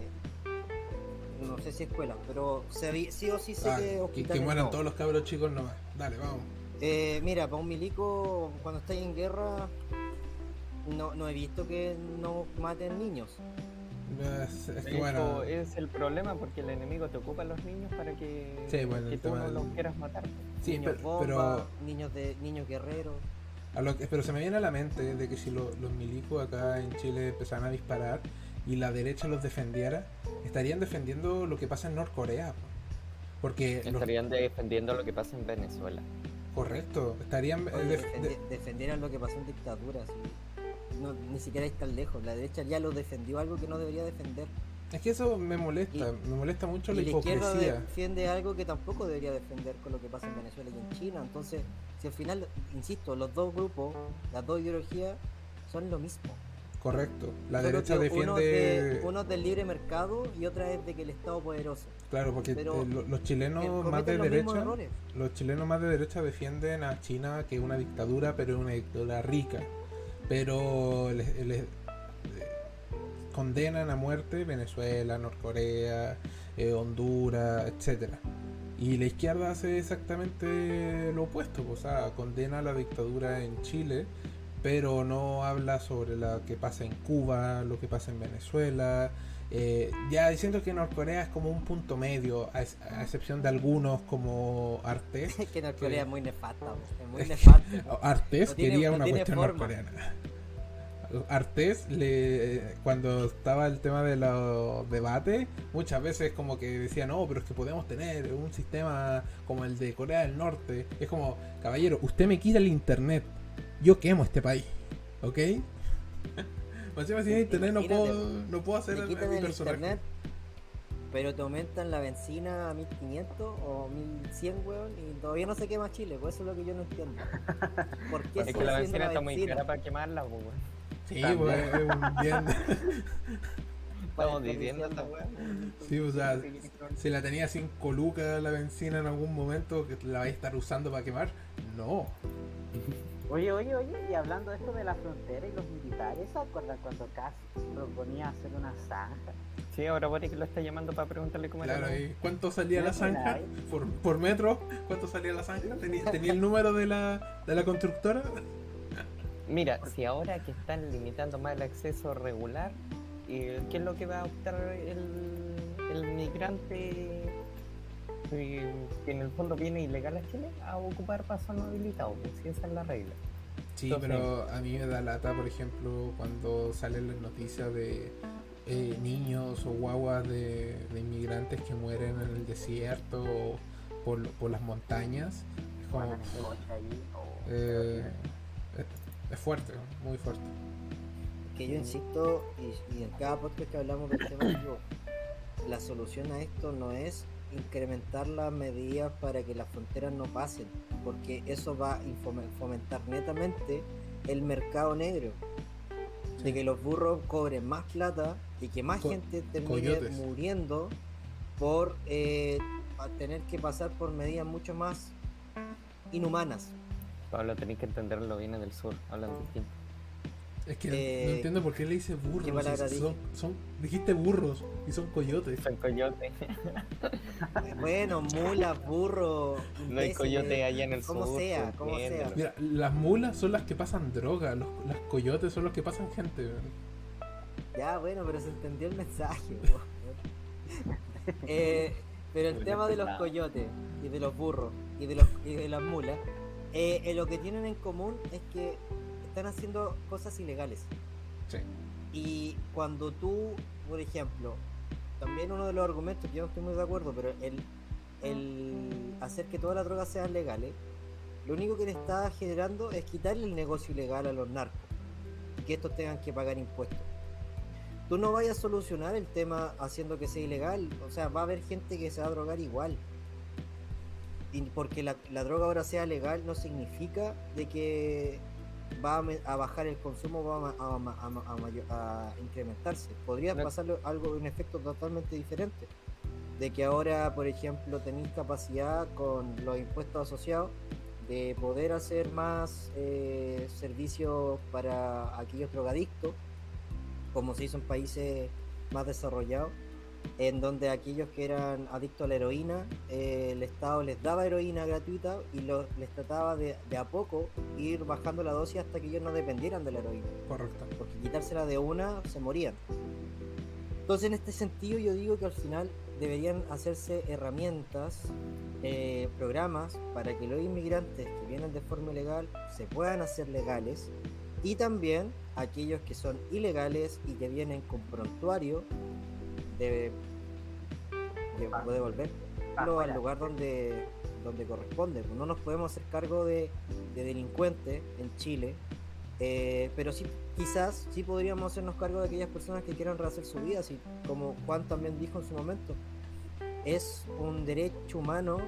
no sé si escuelas, pero sí o sí sé ah, que hospitales. Que, mueran todos los cabros chicos nomás. Dale, vamos. Eh, mira, para un milico, cuando estáis en guerra, no, no he visto que no maten niños. Es, es, el problema porque el enemigo te ocupa a los niños para que, tú no los quieras matar. Sí, niños pero, niños de niños guerreros. pero se me viene a la mente de que si los milicos acá en Chile empezaran a disparar y la derecha los defendiera, estarían defendiendo lo que pasa en Norcorea. Porque estarían defendiendo lo que pasa en Venezuela. Correcto, estarían eh, defendieran lo que pasó en dictaduras no, ni siquiera está lejos. La derecha ya lo defendió algo que no debería defender. Es que eso me molesta, me molesta mucho la, hipocresía. defiende algo que tampoco debería defender con lo que pasa en Venezuela y en China. Entonces, si al final, insisto, los dos grupos, las dos ideologías son lo mismo. Correcto. La derecha defiende. Uno, es del libre mercado y otra es de que el Estado poderoso. Claro, porque eh, los chilenos más de derecha. Los chilenos más de derecha defienden a China que es una dictadura, pero es una dictadura rica pero les, eh, condenan a muerte Venezuela, Norcorea, eh, Honduras, etcétera. Y la izquierda hace exactamente lo opuesto, o sea, condena la dictadura en Chile, pero no habla sobre lo que pasa en Cuba, lo que pasa en Venezuela. Eh, ya diciendo que Norcorea es como un punto medio, a, excepción de algunos como Artés. que Norcorea es muy nefasta, es muy Artés quería una cuestión norcoreana. Artés, le, cuando estaba el tema de los debates, muchas veces como que decía, no, pero es que podemos tener un sistema como el de Corea del Norte. Es como, caballero, usted me quita el internet, yo quemo este país, ¿ok? Si internet no puedo, no puedo hacer el, internet, pero te aumentan la benzina a 1500 o 1100, weón, y todavía no se quema Chile, pues eso es lo que yo no entiendo. ¿Por qué es que la benzina está muy cara para quemarla, weón. Sí, weón, es un bien. Estamos diciendo esta weón. Sí, o sea, si la tenía 5 lucas la benzina en algún momento, que la vais a estar usando para quemar, no. Oye, oye, oye, y hablando de esto de la frontera y los militares, ¿se acuerdan cuando Casi proponía hacer una zanja? Sí, ahora Boric lo está llamando para preguntarle cómo Claro, era. ¿y cuánto salía la zanja? ¿Por, por metro? ¿Cuánto salía la zanja? ¿Tenía, tenía el número de la, de la constructora? Mira, si ahora que están limitando más el acceso regular, eh, ¿qué es lo que va a optar el, el migrante eh, que en el fondo viene ilegal a Chile? A ocupar paso no habilitado, pues si esa es la regla. Sí, Entonces- pero a mí me da lata, por ejemplo, cuando salen las noticias de eh, niños o guaguas de, de inmigrantes que mueren en el desierto o por, por las montañas. Es como, eh, es, es fuerte, muy fuerte. que yo insisto, y, y en cada podcast que hablamos del tema, digo, la solución a esto no es incrementar las medidas para que las fronteras no pasen, porque eso va a fomentar netamente el mercado negro, de que los burros cobren más plata y que más Co- gente termine coyotes. muriendo por eh, tener que pasar por medidas mucho más inhumanas. Pablo, tenéis que entenderlo, viene del sur, hablan distinto. Es que Eh, no entiendo por qué le dices burros. ¿qué palabra si son, son- dijiste burros y son coyotes. Son coyote. Bueno, mulas, burro. No hay imbéciles, coyote allá en el como sur. sea, pues, como sea. Mira, las mulas son las que pasan droga, los, las coyotes son los que pasan gente. weón. Ya, bueno, pero se entendió el mensaje. Eh, pero el Muy tema de los coyotes y de los burros y de, los, y de las mulas, eh, eh, lo que tienen en común es que están haciendo cosas ilegales. Sí. Y cuando tú, por ejemplo, también uno de los argumentos que yo no estoy muy de acuerdo, pero el, el hacer que todas las drogas sean legales, lo único que le está generando es quitarle el negocio ilegal a los narcos y que estos tengan que pagar impuestos. Tú no vayas a solucionar el tema haciendo que sea ilegal, o sea, va a haber gente que se va a drogar igual. Y porque la, la droga ahora sea legal no significa de que va a, bajar el consumo, va a, incrementarse. Podría No. pasarle algo, un efecto totalmente diferente. De que ahora, por ejemplo, tenéis capacidad con los impuestos asociados de poder hacer más eh, servicios para aquellos drogadictos, como se hizo en países más desarrollados, en donde aquellos que eran adictos a la heroína, eh, el Estado les daba heroína gratuita y los, les trataba de, de a poco ir bajando la dosis hasta que ellos no dependieran de la heroína, Correcto. porque quitársela de una se morían. Entonces en este sentido yo digo que al final deberían hacerse herramientas, eh, programas para que los inmigrantes que vienen de forma ilegal se puedan hacer legales y también aquellos que son ilegales y que vienen con prontuario de, de Ah. Afuera. al lugar donde, donde corresponde. No nos podemos hacer cargo de, de delincuentes en Chile, eh, pero sí, quizás sí podríamos hacernos cargo de aquellas personas que quieran rehacer su vida, así como Juan también dijo en su momento. Es un derecho humano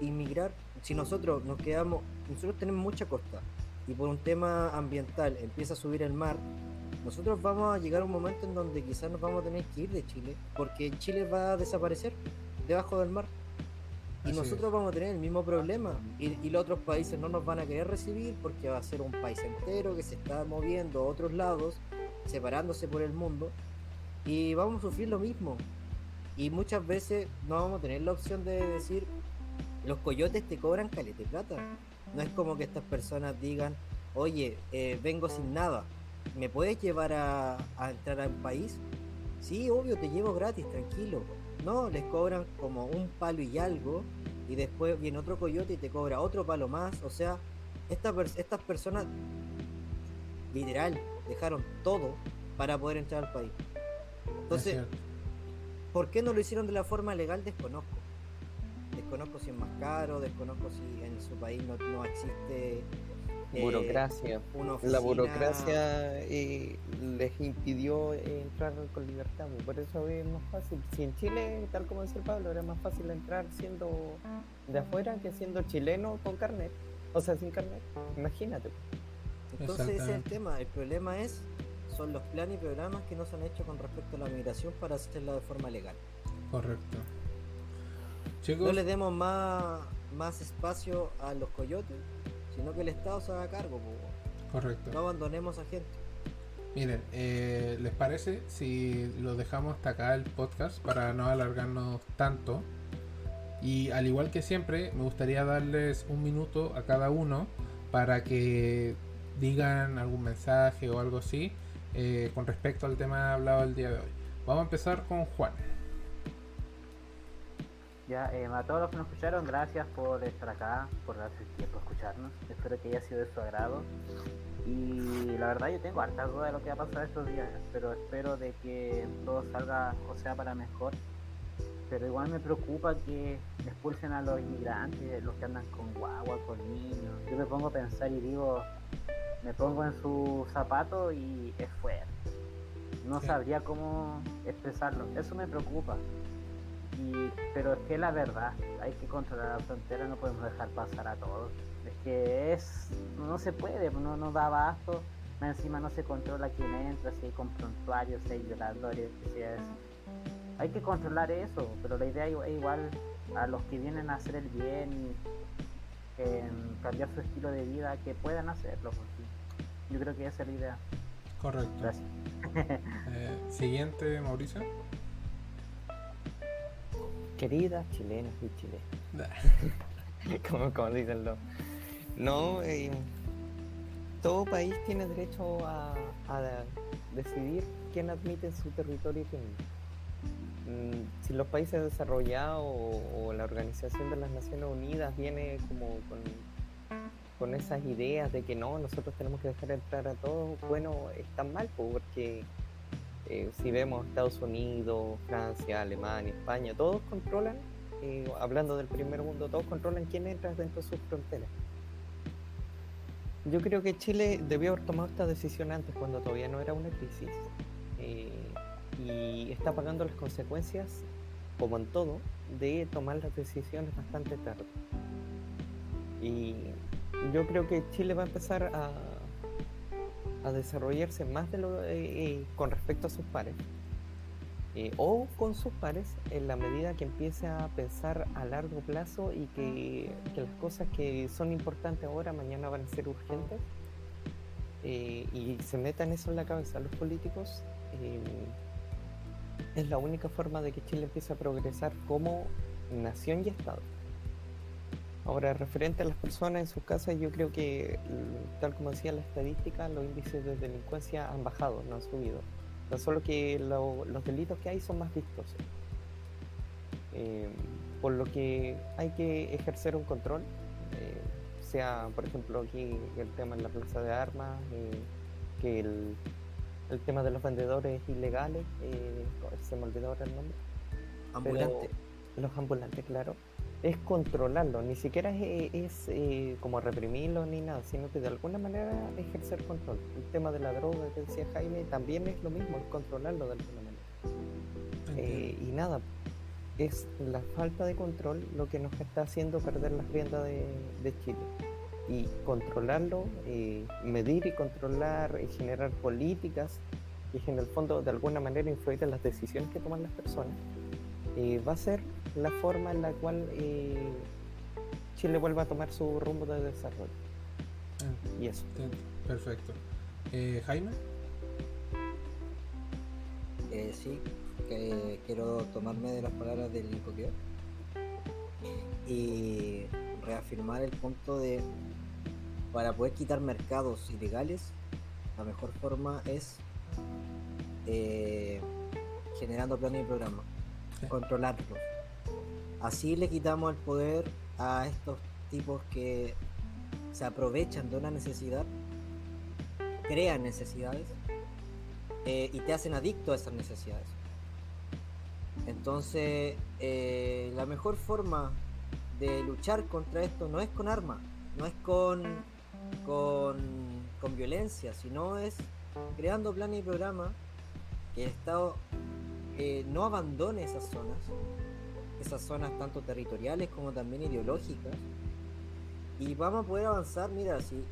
inmigrar. Si nosotros nos quedamos, nosotros tenemos mucha costa y por un tema ambiental empieza a subir el mar, nosotros vamos a llegar a un momento en donde quizás nos vamos a tener que ir de Chile, porque Chile va a desaparecer debajo del mar. Y Así nosotros es. vamos a tener el mismo problema. Y, y los otros países no nos van a querer recibir porque va a ser un país entero que se está moviendo a otros lados, separándose por el mundo. Y vamos a sufrir lo mismo. Y muchas veces no vamos a tener la opción de decir, los coyotes te cobran calete plata. No es como que estas personas digan, oye, eh, vengo sin nada, ¿me puedes llevar a, a entrar a un país? Sí, obvio, te llevo gratis, tranquilo. No, les cobran como un palo y algo, y después viene otro coyote y te cobra otro palo más. O sea, esta estas personas, literal, dejaron todo para poder entrar al país. Es Entonces. ¿Por qué no lo hicieron de la forma legal? Desconozco. Desconozco si es más caro, desconozco si en su país no, no existe Burocracia. una La burocracia eh, les impidió eh, entrar con libertad, pues, por eso es más fácil. Si en Chile, tal como decía el Pablo, era más fácil entrar siendo de afuera que siendo chileno con carnet, o sea, sin carnet, imagínate. Entonces ese es el tema. El problema es son los planes y programas que no se han hecho con respecto a la migración para hacerla de forma legal. Correcto. No le demos más, más espacio a los coyotes, sino que el Estado se haga cargo. Correcto. No abandonemos a gente. Miren, eh, ¿les parece si lo dejamos hasta acá el podcast para no alargarnos tanto? Y al igual que siempre, me gustaría darles un minuto a cada uno para que digan algún mensaje o algo así eh, con respecto al tema hablado el día de hoy. Vamos a empezar con Juan. Ya, eh, a todos los que nos escucharon, gracias por estar acá, por darse el tiempo a escucharnos. Espero que haya sido de su agrado. Y la verdad yo tengo harta duda de lo que va a pasar estos días, pero espero de que todo salga o sea para mejor. Pero igual me preocupa que expulsen a los inmigrantes, los que andan con guagua, con niños. Yo me pongo a pensar y digo, me pongo en su zapato y es fuerte. No sabría cómo expresarlo. Eso me preocupa pero es que la verdad, hay que controlar la frontera, no podemos dejar pasar a todos. Es que es, no se puede, no, no da abasto, encima no se controla quién entra, si hay comprontuarios, si hay violadores, si es... Hay que controlar eso, pero la idea es igual a los que vienen a hacer el bien y cambiar su estilo de vida, que puedan hacerlo. Yo creo que esa es la idea. Correcto. Gracias. Eh, siguiente, Mauricio. Queridas chilenas y chilenos. como, como dicen los. No, eh, todo país tiene derecho a, decidir quién admite en su territorio. Mm, si los países desarrollados o, la Organización de las Naciones Unidas viene como con, con esas ideas de que no, nosotros tenemos que dejar entrar a todos, bueno, están mal, porque eh, si vemos Estados Unidos, Francia, Alemania, España, todos controlan, eh, hablando del primer mundo, todos controlan quién entra dentro de sus fronteras. Yo creo que Chile debió haber tomado esta decisión antes, cuando todavía no era una crisis, eh, y está pagando las consecuencias, como en todo, de tomar las decisiones bastante tarde. Y yo creo que Chile va a empezar a, a desarrollarse más de lo eh, eh, con respecto a sus pares eh, o con sus pares en la medida que empiece a pensar a largo plazo y que, las cosas que son importantes ahora mañana van a ser urgentes y se metan eso en la cabeza los políticos es la única forma de que Chile empiece a progresar como nación y Estado. Ahora, referente a las personas en sus casas, yo creo que, mm, tal como decía la estadística, los índices de delincuencia han bajado, no han subido. Tan solo que los delitos que hay son más vistosos. Eh, por lo que hay que ejercer un control, eh, sea, por ejemplo, aquí el tema en la plaza de armas, eh, que el, el, tema de los vendedores ilegales, se me olvidó ahora el nombre. Ambulantes. Los ambulantes, claro es controlarlo, ni siquiera es, eh, como reprimirlo ni nada, sino que de alguna manera ejercer control. El tema de la droga que decía Jaime también es lo mismo, es controlarlo de alguna manera. Eh, y nada, es la falta de control lo que nos está haciendo perder las riendas de, Chile. Y controlarlo, eh, medir y controlar y generar políticas que en el fondo de alguna manera influir en las decisiones que toman las personas, va a ser la forma en la cual eh, Chile vuelva a tomar su rumbo de desarrollo. Ah, y eso. Perfecto. Eh, Jaime. Eh, sí, que quiero tomarme de las palabras del Incoqueo y reafirmar el punto de para poder quitar mercados ilegales, la mejor forma es generando planes y programas, controlarlos Así le quitamos el poder a estos tipos que se aprovechan de una necesidad, crean necesidades eh, y te hacen adicto a esas necesidades. Entonces, eh, la mejor forma de luchar contra esto no es con armas, no es con, con, violencia, sino es creando planes y programas que el Estado eh, no abandone esas zonas, esas zonas tanto territoriales como también ideológicas. Y vamos a poder avanzar, mira, si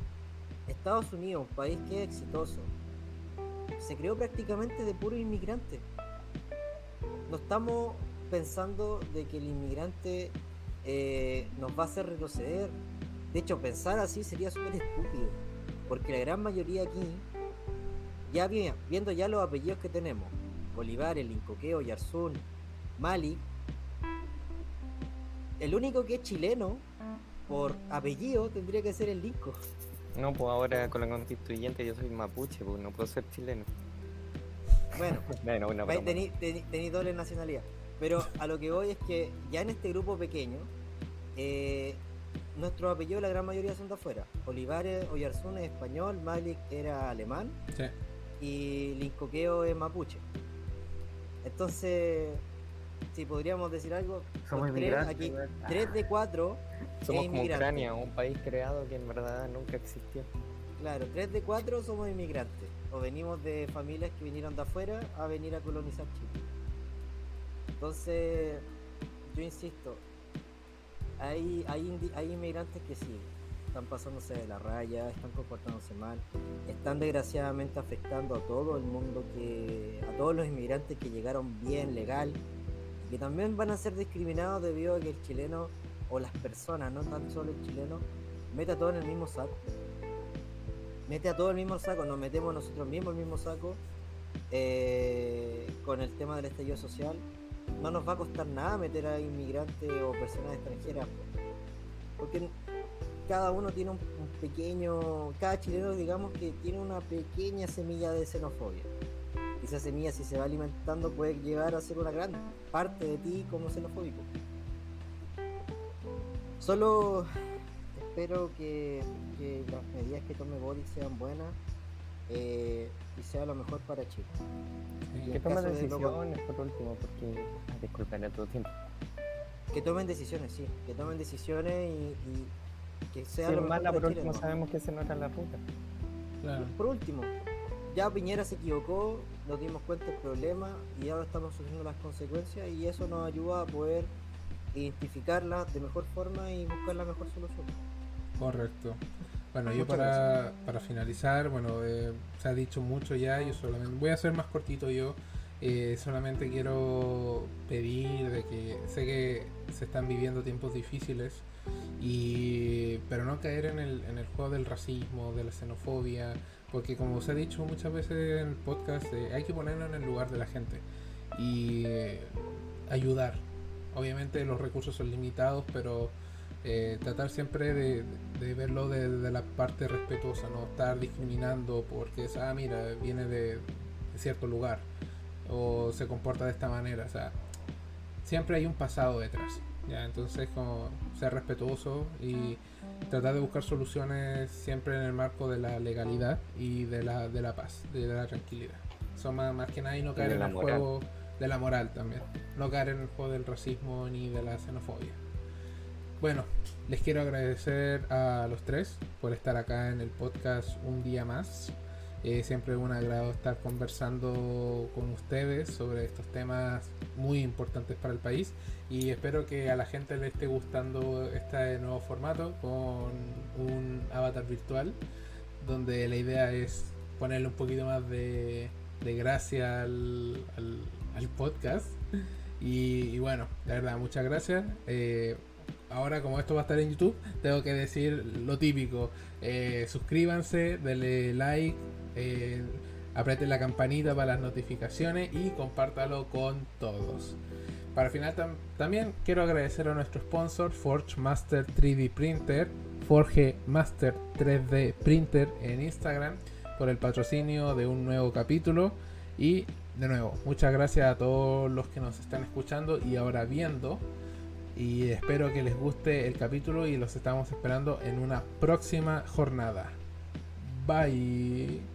Estados Unidos, un país que es exitoso, se creó prácticamente de puro inmigrante. No estamos pensando de que el inmigrante eh, nos va a hacer retroceder. De hecho, pensar así sería súper estúpido. Porque la gran mayoría aquí, ya viendo ya los apellidos que tenemos, Olivares, Lincoqueo, Yarzún, Mali, el único que es chileno por apellido tendría que ser el Linco. No, pues ahora con la constituyente yo soy mapuche, pues no puedo ser chileno. Bueno, tenéis doble nacionalidad. Pero a lo que voy es que ya en este grupo pequeño, eh, nuestros apellidos la gran mayoría son de afuera. Olivares, Oyarzún es español, Malik era alemán y Lincoqueo es mapuche. Entonces, si podríamos decir algo, somos tres, aquí, tres de cuatro somos como Ucrania, un país creado que en verdad nunca existió. Claro, tres de cuatro somos inmigrantes. O venimos de familias que vinieron de afuera a venir a colonizar Chile. Entonces, yo insisto, hay, hay, hay inmigrantes que sí, están pasándose de la raya, están comportándose mal, están desgraciadamente afectando a todo el mundo, que a todos los inmigrantes que llegaron bien, legal, que también van a ser discriminados debido a que el chileno o las personas, no tan solo el chileno, mete a todo en el mismo saco. Mete a todo el mismo saco, nos metemos nosotros mismos el mismo saco eh, con el tema del estallido social no nos va a costar nada meter a inmigrantes o personas extranjeras. Porque cada uno tiene un, pequeño, cada chileno digamos que tiene una pequeña semilla de xenofobia. Y esa semilla si se va alimentando puede llegar a ser una gran parte de ti como xenofóbico. Solo espero que, las medidas que tome Boris sean buenas eh, y sea lo mejor para Chile que tomen decisiones por último, porque. Disculpen todo tiempo. Que tomen decisiones, sí. Que tomen decisiones y, que sea lo mejor por último sabemos que se nota la ruta. Por último, ya Piñera se equivocó, nos dimos cuenta del problema y ahora estamos sufriendo las consecuencias y eso nos ayuda a poder identificarlas de mejor forma y buscar la mejor solución. Correcto. Bueno, yo para, para, finalizar, bueno, eh, se ha dicho mucho ya, yo solamente voy a ser más cortito yo, eh, solamente quiero pedir de que sé que se están viviendo tiempos difíciles, y pero no caer en el, en el juego del racismo, de la xenofobia, porque como se ha dicho muchas veces en el podcast, eh, hay que ponerlo en el lugar de la gente y ayudar. Obviamente los recursos son limitados, pero eh, tratar siempre de, verlo de, la parte respetuosa, no estar discriminando porque ah, mira, viene de, cierto lugar o se comporta de esta manera, siempre hay un pasado detrás. Entonces, ser respetuoso y tratar de buscar soluciones siempre en el marco de la legalidad y de la, de la paz, de la tranquilidad. Son más, más que nada y no caer en el juego de la moral también, no caer en el juego del racismo ni de la xenofobia. Bueno, les quiero agradecer a los tres por estar acá en el podcast un día más. Eh, siempre es un agrado estar conversando con ustedes sobre estos temas muy importantes para el país y espero que a la gente le esté gustando este nuevo formato con un avatar virtual donde la idea es ponerle un poquito más de, gracia al, podcast y, bueno, la verdad, muchas gracias. Eh, ahora como esto va a estar en YouTube, tengo que decir lo típico. Eh, suscríbanse, denle like, eh, aprieten la campanita para las notificaciones y compártalo con todos. Para final también quiero agradecer a nuestro sponsor Forge Master 3D Printer, Forge Master 3D Printer en Instagram por el patrocinio de un nuevo capítulo y de nuevo, muchas gracias a todos los que nos están escuchando y ahora viendo. Y espero que les guste el capítulo y los estamos esperando en una próxima jornada. Bye.